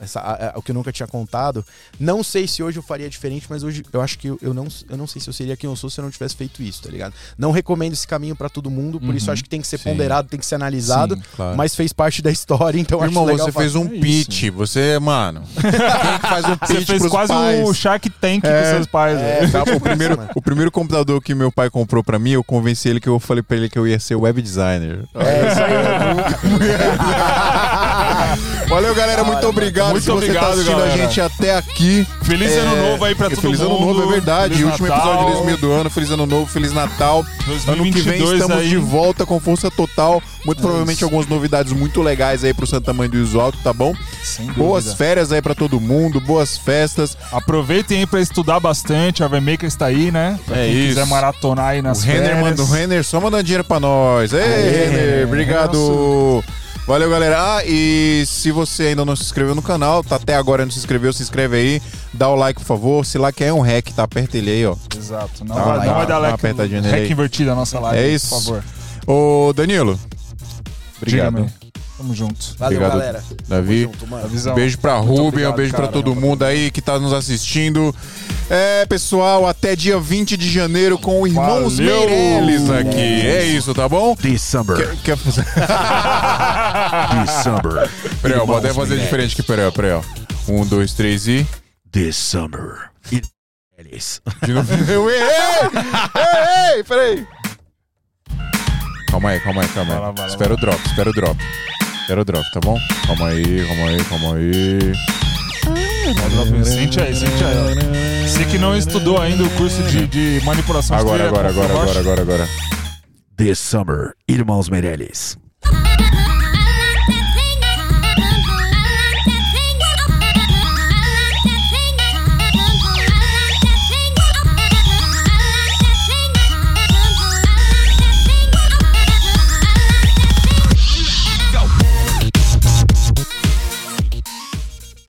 Essa, a- a- o que eu nunca tinha contado. Não sei se hoje eu faria diferente, mas hoje eu acho que eu, eu não, eu não sei se eu seria quem eu sou se eu não tivesse feito isso, tá ligado? Não recomendo esse caminho pra todo mundo, por isso Uhum. eu acho que tem que ser Sim. ponderado, tem que ser analisado, Sim. Claro. mas fez parte da história, então Irmão, acho legal você fez um É isso. pitch. Você, mano. Quem que faz um pitch Você fez quase pais? um Shark Tank É. com seus pais. É, né? Tá, o, primeiro, o primeiro computador que meu pai comprou pra mim, eu convenci ele que eu falei pra ele que eu ia ser web designer. É isso aí. Valeu, galera. Muito obrigado. Muito tá obrigado, assistindo a galera. gente até aqui. Feliz É, ano novo aí pra todo Feliz mundo. ano novo, é verdade. Feliz Último Natal. episódio de 2000 do ano. Feliz ano novo, feliz Natal. Ano que vem 2022 estamos aí. de volta com força total. Muito provavelmente isso. algumas novidades muito legais aí pro Santa Mãe do Iso Alto, tá bom? Sem Boas férias aí pra todo mundo, boas festas. Aproveitem aí pra estudar bastante. A Vmaker está aí, né? Pra É quem isso. quiser maratonar aí nas o Renner férias. manda o Renner só mandando dinheiro pra nós. Ei, Renner, obrigado. nosso- Valeu, galera. Ah, e se você ainda não se inscreveu no canal, tá até agora não se inscreveu, se inscreve aí. Dá o like, por favor. Se like é um hack, tá? Aperta ele aí, ó. Exato. Não, Dá vai, uma- não vai dar like, apertadinha nele hack aí. invertida a nossa live. É isso. Por favor. Ô, Danilo. Obrigado. Tamo junto. Valeu, Obrigado, galera. Davi. Tamo junto. Beijo pra Muito Rubem, um beijo pra cara. todo mundo aí que tá nos assistindo. É, pessoal, até dia 20 de janeiro com o Irmãos Valeu! Meirelles aqui. É isso, tá bom? December. Quer, quer fazer? December. Peraí, ó, vou até fazer Meirelles. diferente aqui, peraí, peraí. Um, dois, três e. December. Meirelles. De novo. Eu errei! Ei, ei, peraí. Calma aí, calma aí, calma aí. Vai lá, vai lá, espera o drop, espera o drop. Espera o drop, tá bom? Calma aí, calma aí, calma aí. Sente aí, sente aí. Você que não estudou ainda o curso de, de manipulação de Agora, trilha, agora, agora, agora, agora, agora. December. Irmãos Meirelles.